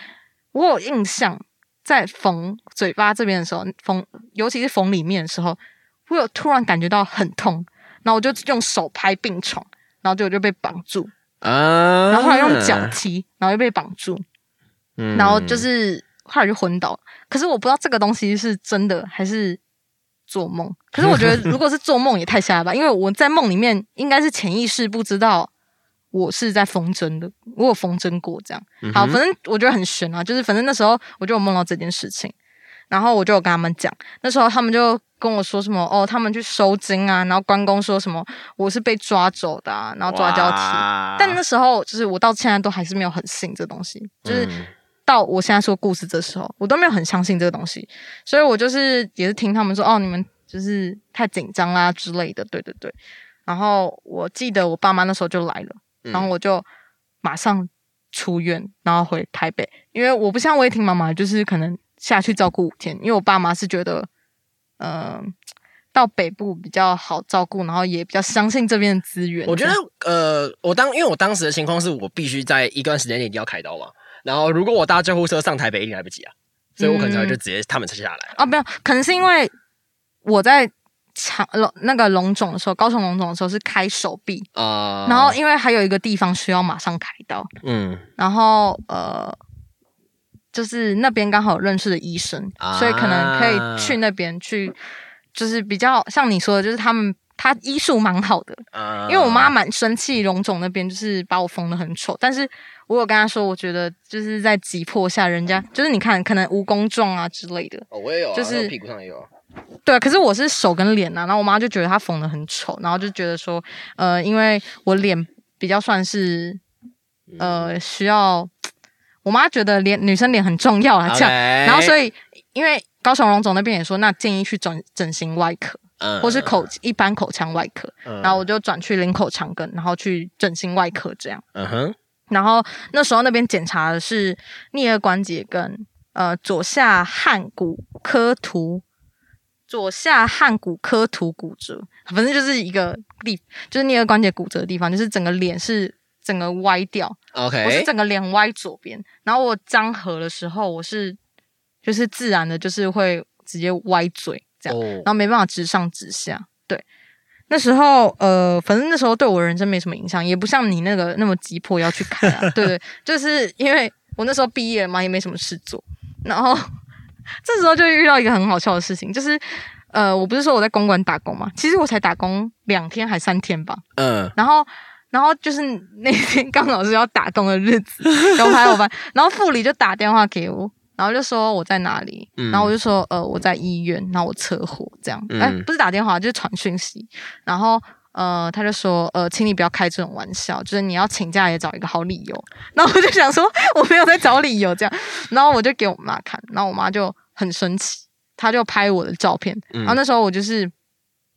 A: 我有印象，在缝嘴巴这边的时候，缝尤其是缝里面的时候，我有突然感觉到很痛，然后我就用手拍病床，然后就我就被绑住，
B: 啊，
A: 然后后来用脚踢，然后又被绑住，
B: 嗯，
A: 然后就是后来就昏倒了。可是我不知道这个东西是真的还是做梦。可是我觉得如果是做梦也太瞎了吧，因为我在梦里面应该是潜意识不知道我是在缝针的，我有缝针过这样。好，反正我觉得很悬啊，就是反正那时候我就有梦到这件事情，然后我就有跟他们讲，那时候他们就跟我说什么哦，他们去收金啊，然后关公说什么我是被抓走的啊，然后抓交替。但那时候就是我到现在都还是没有很信这东西，就是
B: 嗯。
A: 到我现在说故事这时候，我都没有很相信这个东西，所以我就是也是听他们说哦，你们就是太紧张啦之类的，对对对。然后我记得我爸妈那时候就来了，
B: 嗯。
A: 然后我就马上出院，然后回台北，因为我不像威霆妈妈，就是可能下去照顾五天，因为我爸妈是觉得，呃，到北部比较好照顾，然后也比较相信这边的资源。
B: 我觉得呃，我当因为我当时的情况是我必须在一段时间内一定要开刀嘛，然后如果我搭救护车上台北，一定来不及啊。所以我可能就直接他们才下来。
A: 哦，没有，可能是因为我在长龙那个龙总的时候，高雄龙总的时候是开手臂，
B: 啊，
A: 然后因为还有一个地方需要马上开刀，
B: 嗯
A: 然后呃，就是那边刚好有认识的医生，
B: 啊
A: 所以可能可以去那边去，就是比较像你说的，就是他们他医术蛮好的，
B: 啊。
A: 因为我妈蛮生气，荣总那边就是把我缝的很丑，但是我有跟她说，我觉得就是在急迫下，人家就是你看可能蜈蚣状啊之类的，
B: 哦，我也有啊，
A: 就是
B: 屁股上也有啊。
A: 对，可是我是手跟脸啊，然后我妈就觉得她缝的很丑，然后就觉得说，呃，因为我脸比较算是呃需要，我妈觉得脸女生脸很重要啊，这样，然后所
B: 以
A: 以因为高雄荣总那边也说，那建议去整整形外科
B: 嗯。
A: 或是口一般口腔外科，
B: 嗯。
A: 然后我就转去领口长根，然后去整形外科这样。
B: 嗯哼。
A: 然后那时候那边检查的是颞颌关节跟呃左下颌骨科突，左下颌骨科突骨折，反正就是一个地，就是颞颌关节骨折的地方，就是整个脸是整个歪掉，我是整个脸歪左边，然后我张合的时候，我是就是自然的，就是会直接歪嘴这样。
B: 哦
A: 然后没办法直上直下。对，那时候呃，反正那时候对我人生没什么影响，也不像你那个那么急迫要去开啊。对对，就是因为我那时候毕业了嘛，也没什么事做，然后 [LAUGHS] 这时候就遇到一个很好笑的事情，就是呃，我不是说我在公馆打工嘛，其实我才打工两天还三天吧，
B: 嗯
A: 然后。然后就是那天刚好是要打工的日子，[LAUGHS] 有排我班，然后副理就打电话给我，然后就说我在哪里，
B: 嗯。
A: 然后我就说呃我在医院，然后我车祸这样，哎、
B: 嗯
A: 不是打电话就是传讯息，然后呃他就说呃请你不要开这种玩笑，就是你要请假也找一个好理由，然后我就想说 [LAUGHS] 我没有在找理由这样，[LAUGHS] 然后我就给我妈看，然后我妈就很生气，她就拍我的照片，
B: 嗯
A: 然后那时候我就是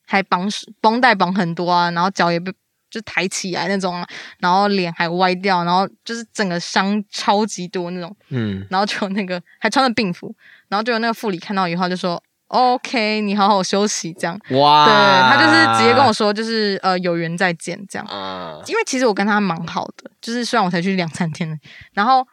A: 还绑绷带绑很多啊，然后脚也被就抬起来那种啊，然后脸还歪掉，然后就是整个伤超级多那种，
B: 嗯
A: 然后就那个还穿着病服，然后就有那个副理看到以后就说。OK，你好好休息，这样。
B: 哇，
A: 对他就是直接跟我说，就是呃有缘再见这样。
B: 啊，
A: 因为其实我跟他蛮好的，就是虽然我才去两三天，然后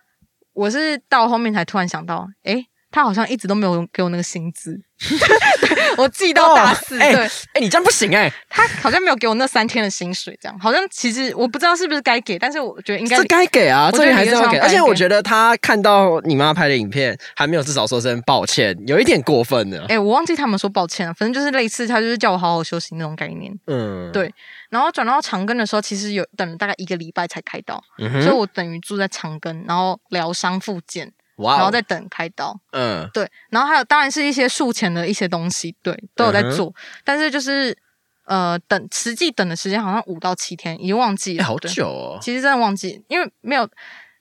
A: 我是到后面才突然想到，诶，他好像一直都没有给我那个薪资，[LAUGHS] 我记到大四，对
B: 哎，你这样不行哎，
A: 他好像没有给我那三天的薪水，这样好像其实我不知道是不是该给，但是我觉得应该
B: 是该给啊，这个还是要给。而且我觉得他看到你妈拍的影片，还没有至少说声抱歉，有一点过分了。
A: 哎、我忘记他们说抱歉了，反正就是类似，他就是叫我好好休息那种概念。
B: 嗯，
A: 对然后转到长庚的时候，其实有等了大概一个礼拜才开刀，
B: 嗯
A: 所以，我等于住在长庚，然后疗伤复健，然后再等开刀。
B: 嗯。
A: 对，然后还有当然是一些术前的一些东西，对，都有在做，但是就是呃等实际等的时间好像五到七天，已经忘记了，
B: 哎好久哦，
A: 其实真的忘记，因为没有，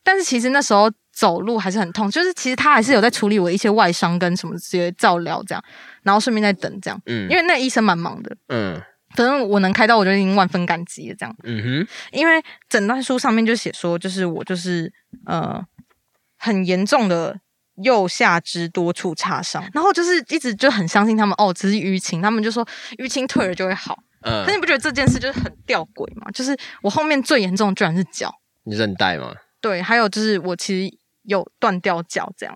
A: 但是其实那时候走路还是很痛，就是其实他还是有在处理我一些外伤跟什么这些照料这样，然后顺便在等这样，
B: 嗯。
A: 因为那医生蛮忙的，
B: 嗯。
A: 反正我能开刀我就已经万分感激了这样，
B: 嗯哼，
A: 因为诊断书上面就写说，就是我就是呃很严重的右下肢多处擦伤，然后就是一直就很相信他们哦，只是淤青，他们就说淤青退了就会好，
B: 嗯
A: 可，是你不觉得这件事就是很吊诡吗？就是我后面最严重的居然是脚。
B: 你韧带吗？
A: 对，还有就是我其实有断掉脚这样，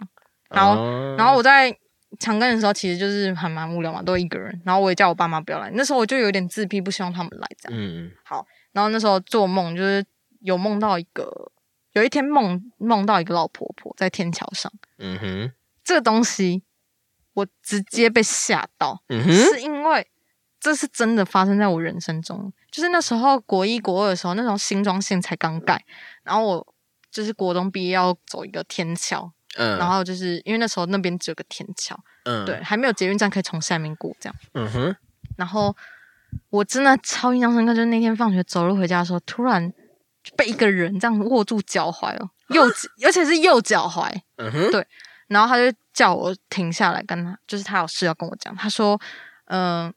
A: 然后、
B: 哦
A: 然后我在长庚的时候，其实就是还蛮无聊嘛，都一个人，然后我也叫我爸妈不要来，那时候我就有点自闭，不希望他们来这样。
B: 嗯嗯。
A: 好然后那时候做梦就是有梦到一个，有一天梦梦到一个老婆婆在天桥上，
B: 嗯哼。
A: 这个东西我直接被吓到，
B: 嗯哼，
A: 是因为这是真的发生在我人生中。就是那时候国一国二的时候，那时候新庄线才刚盖，然后我就是国中毕业要走一个天桥，
B: 嗯，
A: 然后就是因为那时候那边只有个天桥，
B: 嗯。
A: 对，，还没有捷运站可以从下面过这样。
B: 嗯哼，
A: 然后我真的超印象深刻，就是那天放学走路回家的时候，突然就被一个人这样握住脚踝哦，右而且是右脚踝，
B: 嗯哼，
A: 对然后他就叫我停下来，跟他就是他有事要跟我讲。他说：“嗯、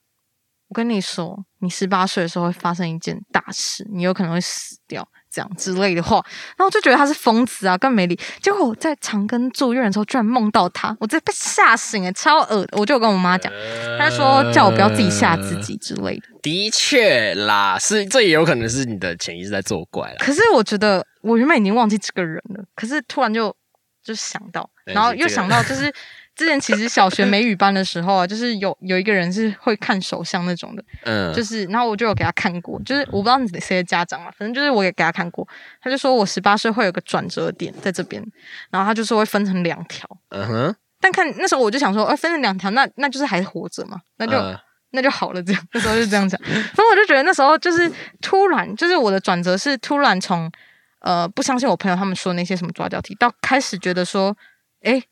A: 我跟你说，你十八岁的时候会发生一件大事，你有可能会死掉，这样之类的话。”然后我就觉得他是疯子啊，更没理。结果我在长庚住院的时候，居然梦到他，我直接被吓醒了，超恶的。我就有跟我妈讲，她说叫我不要自己吓自己之类的。
B: 的确啦，是这也有可能是你的潜意识在作怪啦。
A: 可是我觉得我原本已经忘记这个人了，可是突然就就想到，然后又想到，就是之前其实小学美语班的时候啊，就是有有一个人是会看手相那种的，
B: 嗯，
A: 就是然后我就有给他看过，就是我不知道你谁的家长啊，反正就是我也给他看过，他就说我十八岁会有个转折点在这边，然后他就说会分成两条，
B: 嗯哼，
A: 但看那时候我就想说，哎、分成两条，那那就是还活着嘛，那就。
B: 呃
A: 那就好了，这样 [LAUGHS] 那时候就这样讲，所以我就觉得那时候就是突然，就是我的转折是突然从呃不相信我朋友他们说那些什么抓交替，到开始觉得说，哎、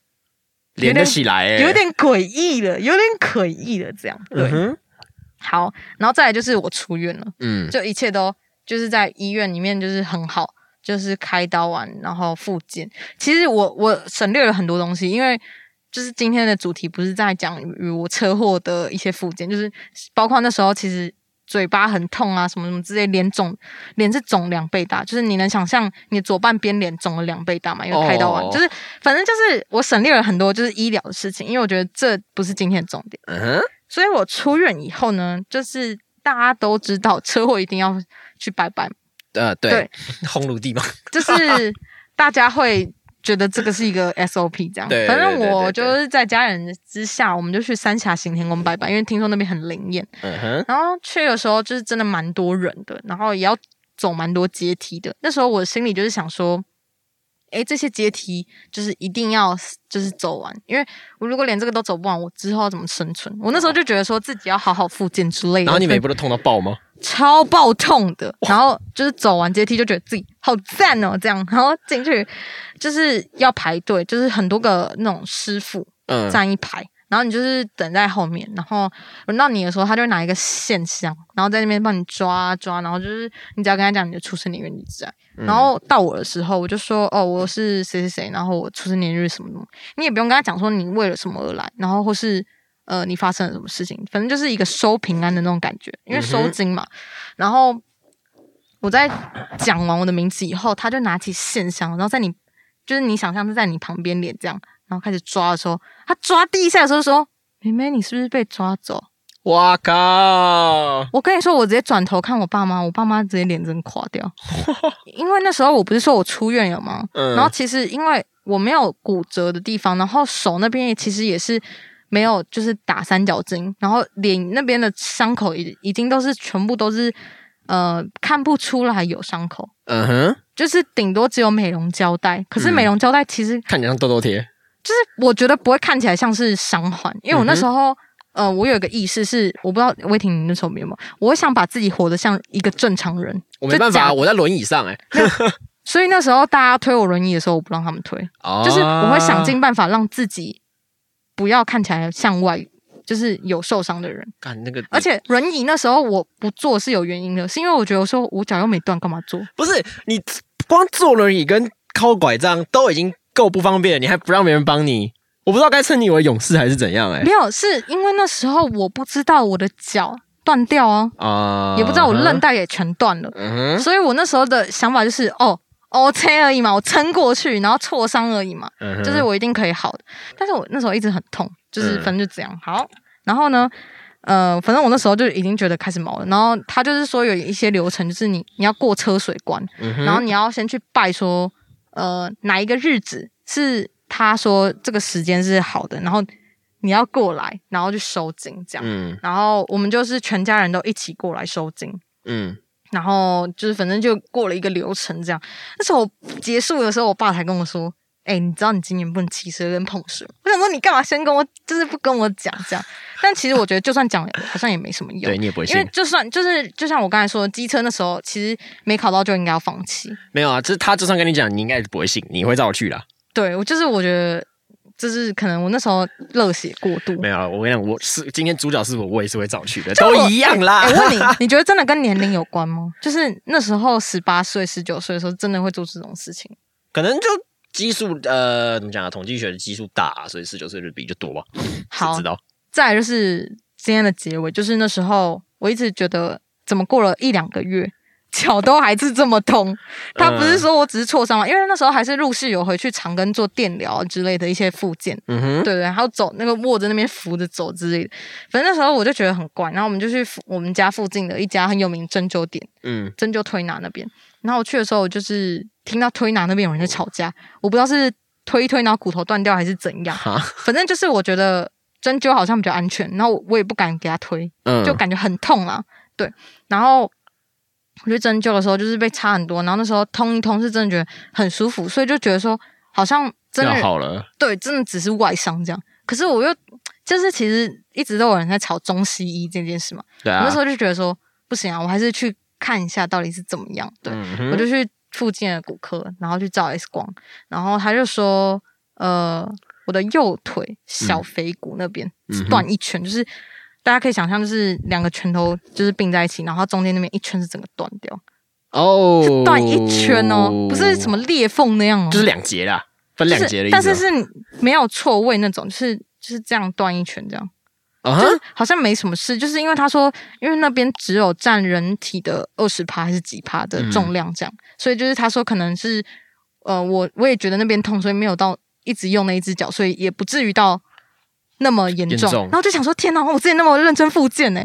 B: 连得起来，哎
A: 有点诡异了，有点诡异了，这样。对。
B: 嗯，
A: 好，然后再来就是我出院了，
B: 嗯。
A: 就一切都就是在医院里面就是很好，就是开刀完然后复健。其实我我省略了很多东西，因为就是今天的主题不是在讲与我车祸的一些复健，就是包括那时候其实嘴巴很痛啊，什么什么之类，脸肿，脸是肿两倍大，就是你能想象你的左半边脸肿了两倍大嘛？因为开刀完，
B: 哦。
A: 就是反正就是我省略了很多就是医疗的事情，因为我觉得这不是今天的重点。
B: 嗯哼，
A: 所以我出院以后呢，就是大家都知道车祸一定要去拜拜，
B: 呃，对。
A: 对，[LAUGHS]
B: 烘炉地嘛，
A: 就是大家会觉得这个是一个 SOP 这样。
B: 对
A: 反正我就是在家人之下，我们就去三峡行天宫拜拜，因为听说那边很灵验。
B: 嗯哼，
A: 然后去的时候就是真的蛮多人的，然后也要走蛮多阶梯的。那时候我心里就是想说。诶，这些阶梯就是一定要就是走完，因为我如果连这个都走不完，我之后要怎么生存？我那时候就觉得说自己要好好复健之类的。
B: 然后你每步都痛到爆吗？[LAUGHS]
A: 超爆痛的，然后就是走完阶梯就觉得自己好赞哦，这样，然后进去就是要排队，就是很多个那种师傅
B: 嗯，
A: 站一排，然后你就是等在后面，然后轮到你的时候，他就拿一个线香，然后在那边帮你抓啊抓，然后就是你只要跟他讲你的出生年月日然后到我的时候，我就说哦，我是谁谁谁，然后我出生年月日什么什么，你也不用跟他讲说你为了什么而来，然后或是呃你发生了什么事情，反正就是一个收平安的那种感觉，因为收金嘛。然后我在讲完我的名字以后，他就拿起线香，然后在你就是你想象是在你旁边脸这样，然后开始抓的时候，他抓第一下的时候说：“妹妹，你是不是被抓走
B: 哇靠！？”
A: 我跟你说，我直接转头看我爸妈，我爸妈直接脸真垮掉，[LAUGHS] 因为那时候我不是说我出院了吗？
B: 嗯
A: 然后其实因为我没有骨折的地方，然后手那边也其实也是没有就是打三角巾，然后脸那边的伤口已已经都是全部都是呃看不出来有伤口，
B: 嗯哼，
A: 就是顶多只有美容胶带。可是
B: 嗯
A: 美容胶带其实
B: 看起来像痘痘贴。
A: 就是我觉得不会看起来像是伤患，因为我那时候。呃，我有一个意识是，我不知道魏婷你那时候有没有，我会想把自己活得像一个正常人。
B: 我没办法，我在轮椅上哎、[LAUGHS]
A: 所以那时候大家推我轮椅的时候，我不让他们推。[LAUGHS]
B: 哦
A: 就是我会想尽办法让自己不要看起来像外，就是有受伤的人。
B: 干那个，
A: 而且轮椅那时候我不坐是有原因的，是因为我觉得我说我脚又没断，干嘛做？
B: 不是你光坐轮椅跟靠拐杖都已经够不方便，你还不让别人帮你，我不知道该称你为勇士还是怎样哎、
A: 没有，是因为那时候我不知道我的脚断掉啊，
B: 啊、
A: 也不知道我韧带也全断了，所以我那时候的想法就是哦。OK 而已嘛，我撑过去，然后挫伤而已嘛，
B: 嗯
A: 就是我一定可以好的。但是我那时候一直很痛，就是
B: 嗯
A: 反正就这样。好，然后呢，呃，反正我那时候就已经觉得开始毛了。然后他就是说有一些流程，就是你你要过车水关，
B: 嗯
A: 然后你要先去拜说，呃，哪一个日子是他说这个时间是好的，然后你要过来，然后去收金这样。
B: 嗯
A: 然后我们就是全家人都一起过来收金。
B: 嗯，
A: 然后就是反正就过了一个流程这样。那时候结束的时候，我爸才跟我说：“哎、你知道你今年不能骑车跟碰水吗？”我想说你干嘛先跟我，就是不跟我讲这样。但其实我觉得就算讲了，好像也没什么用
B: 对。你也不会信，
A: 因为就算就是就像我刚才说的，机车那时候其实没考到就应该要放弃。
B: 没有啊，就是他就算跟你讲，你应该是不会信，你会照去啦。
A: 对我就是我觉得，就是可能我那时候热血过度。
B: 没有啊，我跟你讲，我是今天主角是我，我也是会照去的，都一样啦。
A: 问你，[LAUGHS] 你觉得真的跟年龄有关吗？就是那时候十八岁、十九岁的时候，真的会做这种事情？
B: 可能就基数呃，怎么讲啊？统计学的基数大、啊，所以十九岁的比就多吧。
A: 好
B: 知道？
A: 再来就是今天的结尾，就是那时候我一直觉得，怎么过了一两个月，脚都还是这么痛。[LAUGHS] 他不是说我只是挫伤嘛，因为那时候还是陆续有回去长庚做电疗之类的一些复健，
B: 嗯哼，
A: 对对，还有走那个握着那边扶着走之类的。反正那时候我就觉得很怪，然后我们就去附我们家附近的一家很有名针灸店，
B: 嗯
A: 针灸推拿那边。然后我去的时候，我就是听到推拿那边有人在吵架，我不知道是推一推，然后骨头断掉还是怎样？反正就是我觉得针灸好像比较安全，然后我也不敢给他推，
B: 嗯，
A: 就感觉很痛啊。对，然后我去针灸的时候就是被插很多，然后那时候通一通是真的觉得很舒服，所以就觉得说好像真的
B: 好了，
A: 对，真的只是外伤这样。可是我又就是其实一直都有人在吵中西医这件事嘛，
B: 对啊，
A: 我那时候就觉得说不行啊，我还是去看一下到底是怎么样。对，
B: 嗯
A: 我就去附近的骨科，然后去照 X 光，然后他就说，呃，我的右腿小腓骨那边断一圈，就是大家可以想象，就是两个拳头就是并在一起，然后它中间那边一圈是整个断掉，
B: 哦，
A: 断一圈哦，不是什么裂缝那样哦，
B: 就是两节啦，分两节的意思吗。
A: 但是是没有错位那种，就是就是这样断一圈这样。就是好像没什么事，就是因为他说，因为那边只有占人体的二十趴还是几趴的重量这样，所以就是他说可能是，呃，我我也觉得那边痛，所以没有到一直用那一只脚，所以也不至于到那么严重。
B: 严重
A: 然后就想说，天哪，我之前那么认真复健呢、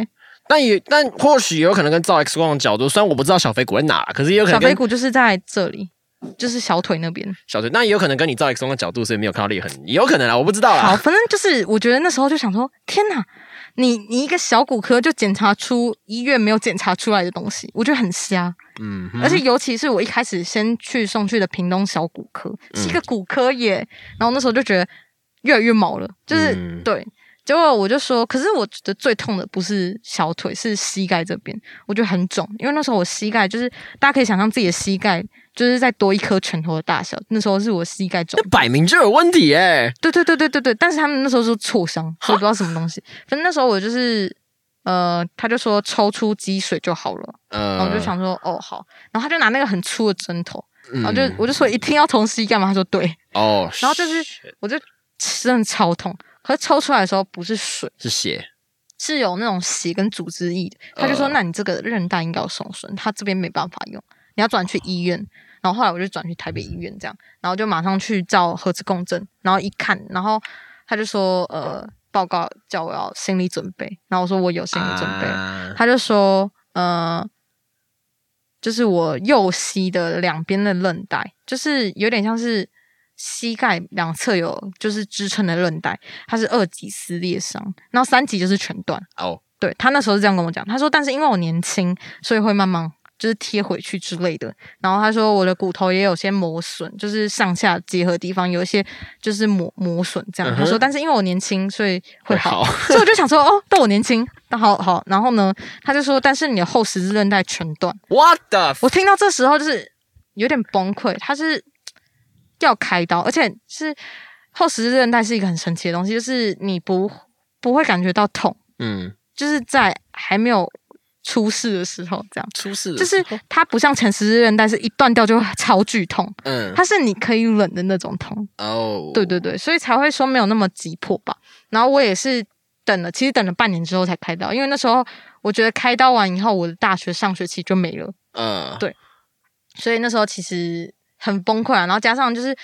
B: 但也但或许有可能跟照 X 光的角度，虽然我不知道小腓骨在哪，可是也有可能小
A: 腓骨就是在这里，就是小腿那边。
B: 小腿，那也有可能跟你照 X 光的角度，所以没有看到裂痕，也有可能啊，我不知道
A: 好，反正就是我觉得那时候就想说，天哪，你你一个小骨科就检查出医院没有检查出来的东西，我觉得很瞎。
B: 嗯，
A: 而且尤其是我一开始先去送去的屏东小骨科，
B: 嗯
A: 是一个骨科耶，然后那时候就觉得越来越毛了，就是、
B: 嗯。
A: 对。结果我就说，可是我觉得最痛的不是小腿，是膝盖这边，我觉得很肿，因为那时候我膝盖就是大家可以想象自己的膝盖就是再多一颗拳头的大小，那时候是我膝盖肿
B: 那，摆明就有问题哎、
A: 对对对对对对，但是他们那时候说挫伤，我也不知道什么东西，反正那时候我就是呃，他就说抽出积水就好了，
B: 呃，
A: 然后我就想说哦好，然后他就拿那个很粗的针头。
B: 嗯，
A: 然后就我就说一定要从膝盖嘛？他说对，
B: 哦，
A: 然后就是我就真的超痛，可是抽出来的时候不是水，
B: 是血，
A: 是有那种血跟组织液的。他就说，
B: 呃
A: 那你这个韧带应该有受损，他这边没办法用，你要转去医院。然后后来我就转去台北医院，这样，然后就马上去照核磁共振，然后一看，然后他就说，呃，报告叫我要心理准备，然后我说我有心理准备，
B: 啊
A: 他就说，呃，就是我右膝的两边的韧带，就是有点像是膝盖两侧有就是支撑的韧带，它是二级撕裂伤，然后三级就是全断。
B: 哦，
A: 对他那时候是这样跟我讲，他说，但是因为我年轻，所以会慢慢就是贴回去之类的。然后他说我的骨头也有些磨损，就是上下结合地方有一些就是磨磨损这样。他说，但是因为我年轻，所以会好。
B: 会好
A: 所以我就想说，哦，但我年轻，那好好。然后呢，他就说，但是你的后十字韧带全断。
B: What the？
A: 我听到这时候就是有点崩溃，他是要开刀，而且是后十字韧带是一个很神奇的东西，就是你不不会感觉到痛，
B: 嗯，
A: 就是在还没有出事的时候，这样。
B: 出事了，
A: 就是它不像前十字韧带是一断掉就会超剧痛，
B: 嗯，
A: 它是你可以忍的那种痛。
B: 哦，
A: 对对对，所以才会说没有那么急迫吧。然后我也是等了，其实等了半年之后才开刀，因为那时候我觉得开刀完以后，我的大学上学期就没了。
B: 嗯，
A: 对所以那时候其实很崩溃啊，然后加上就是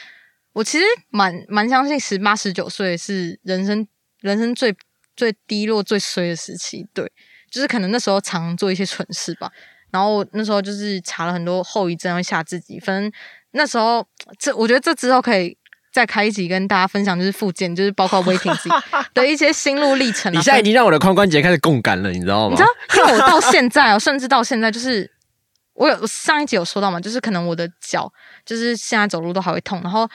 A: 我其实蛮蛮相信十八十九岁是人生人生最最低落最衰的时期，对，就是可能那时候常做一些蠢事吧，然后那时候就是查了很多后遗症会吓自己，反正那时候这我觉得这之后可以。再开一集跟大家分享，就是复健，就是包括 waiting 自己的一些心路历程、啊。
B: 你现在已经让我的髋关节开始共感了，你知道吗？
A: 你知道，因为我到现在哦，甚至到现在，就是我有我上一集有说到嘛，就是可能我的脚就是现在走路都还会痛，然后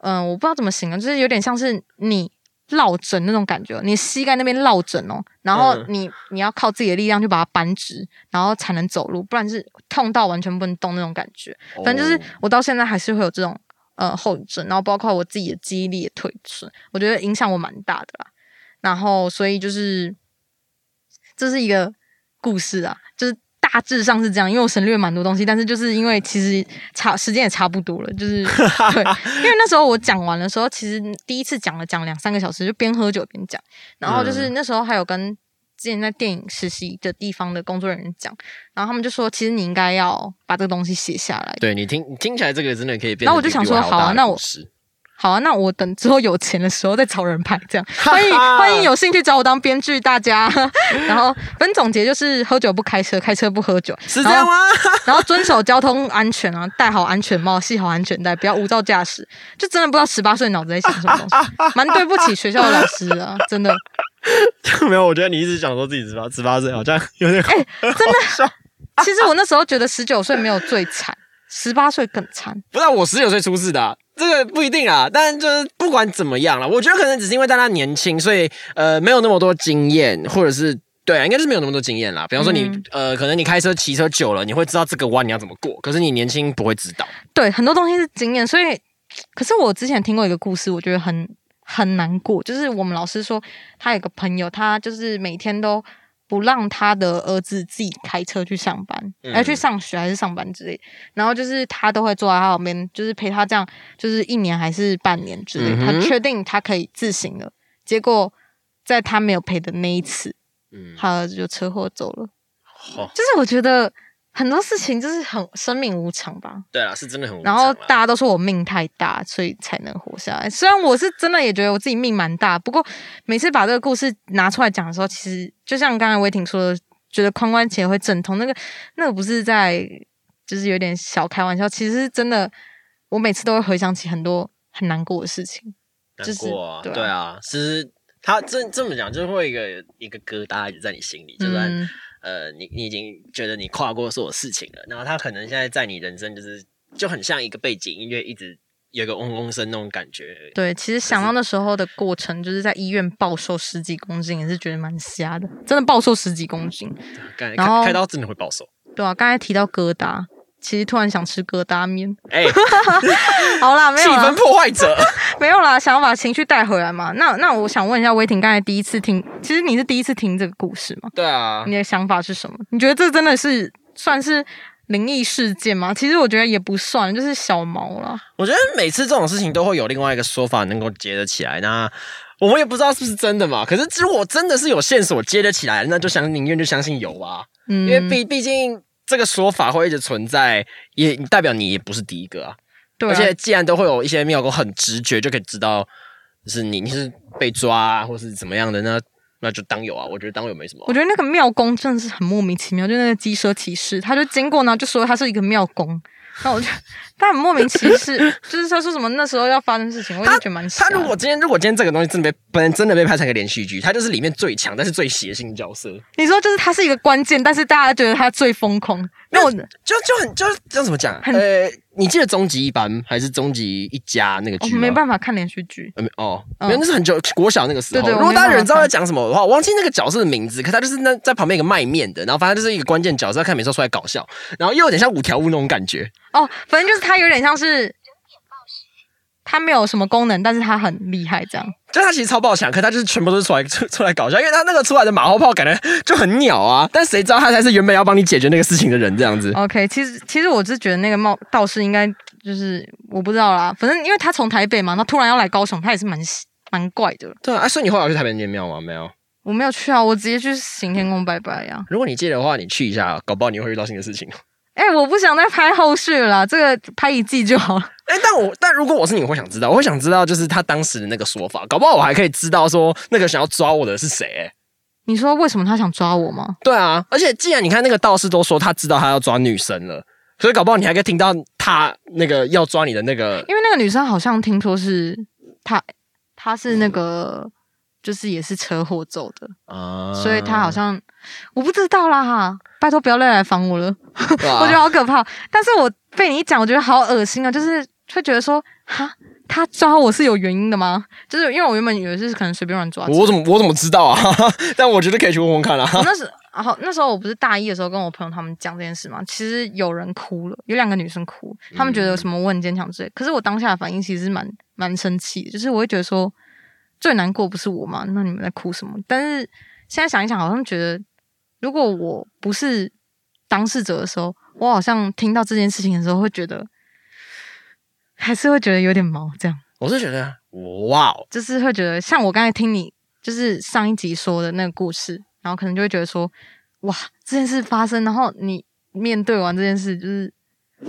A: 嗯、我不知道怎么形容，就是有点像是你落枕那种感觉，你膝盖那边落枕哦，然后
B: 嗯
A: 你、你要靠自己的力量去把它扳直，然后才能走路，不然是痛到完全不能动那种感觉。反正就是
B: 哦
A: 我到现在还是会有这种呃后遗症，然后包括我自己的记忆力也退损，我觉得影响我蛮大的啦。然后所以就是这是一个故事啊，就是大致上是这样，因为我省略蛮多东西，但是就是因为其实差时间也差不多了，就是 [LAUGHS] 对，因为那时候我讲完的时候，其实第一次讲了讲两三个小时，就边喝酒边讲，然后就是那时候还有跟之前在电影实习的地方的工作人员讲，然后他们就说，其实你应该要把这个东西写下来。
B: 对你听你听起来这个真的可以。
A: 然后我就想说好啊那我好啊，那我等之后有钱的时候再找人拍，这样 [LAUGHS] 欢迎欢迎有兴趣找我当编剧，大家。然后本总结就是喝酒不开车，开车不喝酒，
B: 是这样吗？[LAUGHS]
A: 然后遵守交通安全啊，戴好安全帽，系好安全带，不要无照驾驶。就真的不知道十八岁脑子在想什么东西，蛮对不起学校的老师啊，真的。[LAUGHS]
B: 没有，我觉得你一直讲说自己十八十八岁，好像有点
A: 哎，真的。其实我那时候觉得十九岁没有最惨，十八岁更惨。
B: 不是我十九岁出事的，这个不一定啊。但就是不管怎么样了，我觉得可能只是因为大家年轻，所以呃没有那么多经验，或者是对啊，应该是没有那么多经验啦。比方说你呃，可能你开车骑车久了，你会知道这个弯你要怎么过，可是你年轻不会知道。
A: 对，很多东西是经验，所以可是我之前听过一个故事，我觉得很很难过，就是我们老师说他有个朋友，他就是每天都。不让他的儿子自己开车去上班，要去上学还是上班之类，然后就是他都会坐在他旁边，就是陪他这样，就是一年还是半年之类，他确定他可以自行了。结果在他没有陪的那一次，他儿子就车祸走了。就是我觉得。很多事情就是很生命无常吧。
B: 对啊，是真的很。
A: 然后大家都说我命太大，所以才能活下来。虽然我是真的也觉得我自己命蛮大，不过每次把这个故事拿出来讲的时候，其实就像刚才威霆说的，觉得髋关节会阵痛，那个那个不是在就是有点小开玩笑，其实是真的。我每次都会回想起很多很难过的事情。
B: 难过，对啊，其实他这这么讲，就会一个一个疙瘩一直在你心里，就算。呃，你你已经觉得你跨过所有事情了，然后他可能现在在你人生就是就很像一个背景音乐，一直有个嗡嗡声那种感觉。
A: 对，其实想到那时候的过程，就是在医院暴瘦十几公斤，也是觉得蛮瞎的，真的暴瘦十几公斤。[LAUGHS]
B: 然后开刀真的会暴瘦。
A: 对啊，刚才提到疙瘩。其实突然想吃疙瘩面，哎，[LAUGHS] 好啦，没有
B: 气氛破坏者，[LAUGHS]
A: 没有啦，想要把情绪带回来嘛。那那我想问一下威霆，刚才第一次听，其实你是第一次听这个故事吗？
B: 对啊，
A: 你的想法是什么？你觉得这真的是算是灵异事件吗？其实我觉得也不算，就是小毛啦。
B: 我觉得每次这种事情都会有另外一个说法能够接得起来，那我们也不知道是不是真的嘛。可是如果真的是有线索接得起来，那就相宁愿就相信有吧。嗯，因为毕毕竟。这个说法会一直存在，也代表你也不是第一个啊。
A: 对，
B: 而且既然都会有一些妙工很直觉就可以知道就是你，你是被抓啊或是怎么样的，那那就当有啊。我觉得当有没什么。
A: 我觉得那个妙公真的是很莫名其妙，就那个机车骑士，他就经过呢，就说他是一个妙公。那我就他很莫名其妙，[LAUGHS] 就是他说什么那时候要发生事情，我就觉得蛮。
B: 他如果今天如果今天这个东西真的被本真的被拍成一个连续剧，他就是里面最强但是最邪性角色。
A: 你说就是他是一个关键，但是大家觉得他最疯狂。
B: 那我就就很就是要怎么讲？呃，你记得终极一班还是终极一家那个剧我？
A: 没办法看连续剧。
B: 呃，哦，因为那是很久国小那个时候。如果大家有人知道在讲什么的话，我忘记那个角色的名字，可他就是那在旁边一个卖面的，然后反正就是一个关键角色，看每次出来搞笑，然后又有点像五条悟那种感觉。
A: 哦，反正就是他有点像是。它没有什么功能，但是它很厉害，这样。
B: 就它其实超爆强，可它就是全部都是出来出出来搞笑，因为它那个出来的马后炮感觉就很鸟啊。但谁知道他才是原本要帮你解决那个事情的人，这样子。
A: OK，其实其实我是觉得那个冒道士应该就是我不知道啦，反正因为他从台北嘛，他突然要来高雄，他也是蛮蛮怪的。
B: 对啊，所以你后来去台北念庙吗？没有，
A: 我没有去啊，我直接去行天宫拜拜呀。
B: 如果你记得的话，你去一下，搞不好你会遇到新的事情。
A: 哎，我不想再拍后续了，这个拍一季就好了。[LAUGHS]
B: 哎，但我但如果我是你，我会想知道，我会想知道，就是他当时的那个说法，搞不好我还可以知道说那个想要抓我的是谁。
A: 你说为什么他想抓我吗？
B: 对啊，而且既然你看那个道士都说他知道他要抓女生了，所以搞不好你还可以听到他那个要抓你的那个，
A: 因为那个女生好像听说是他，他是那个。就是也是车祸走的啊，所以他好像我不知道啦哈，拜托不要再来烦我了，我觉得好可怕。但是我被你一讲，我觉得好恶心啊，就是会觉得说哈，他抓我是有原因的吗？就是因为我原本以为是可能随便乱抓，
B: 我怎么我怎么知道啊？[LAUGHS] 但我觉得可以去问问看啦。
A: 那 [LAUGHS] 时然后那时候我不是大一的时候跟我朋友他们讲这件事嘛，其实有人哭了，有两个女生哭，他们觉得什么我很坚强之类。可是我当下的反应其实蛮蛮生气，就是我会觉得说。最难过不是我吗？那你们在哭什么？但是现在想一想，好像觉得如果我不是当事者的时候，我好像听到这件事情的时候，会觉得还是会觉得有点毛。这样，
B: 我是觉得哇，
A: 就是会觉得像我刚才听你就是上一集说的那个故事，然后可能就会觉得说哇，这件事发生，然后你面对完这件事，就是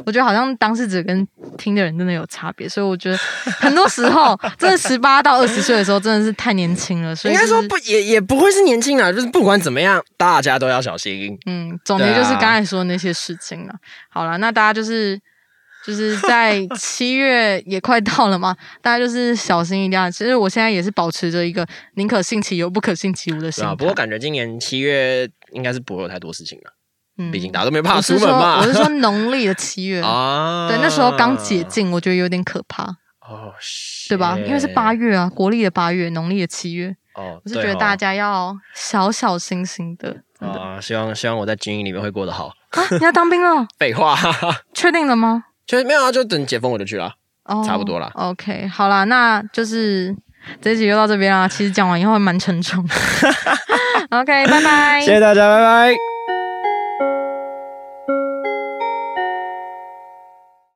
A: 我觉得好像当事者跟听的人真的有差别，所以我觉得很多时候，真的十八到二十岁的时候真的是太年轻了。所以
B: 应该说不也也不会是年轻啊，就是不管怎么样，大家都要小心。
A: 嗯，总结就是刚才说的那些事情了。好了，那大家就是就是在七月也快到了嘛，大家就是小心一点。其实我现在也是保持着一个宁可信其有，不可信其无的心态。
B: 不过感觉今年七月应该是不会有太多事情了。毕竟大家都没办法出门嘛。
A: 我是说农历的七月 [LAUGHS] 啊，对，那时候刚解禁，我觉得有点可怕。哦，对吧？因为是八月啊，国历的八月，农历的七月。哦，我是觉得大家要小小心心的。
B: 啊，希望希望我在军营里面会过得好。
A: 啊，你要当兵了？[LAUGHS]
B: 废话，[LAUGHS]
A: 确定了吗？
B: 确没有啊，就等解封我就去了。哦，差不多了。
A: OK，好啦，那就是这集就到这边啦。其实讲完以后蛮沉重。OK，拜拜。
B: 谢谢大家，拜拜。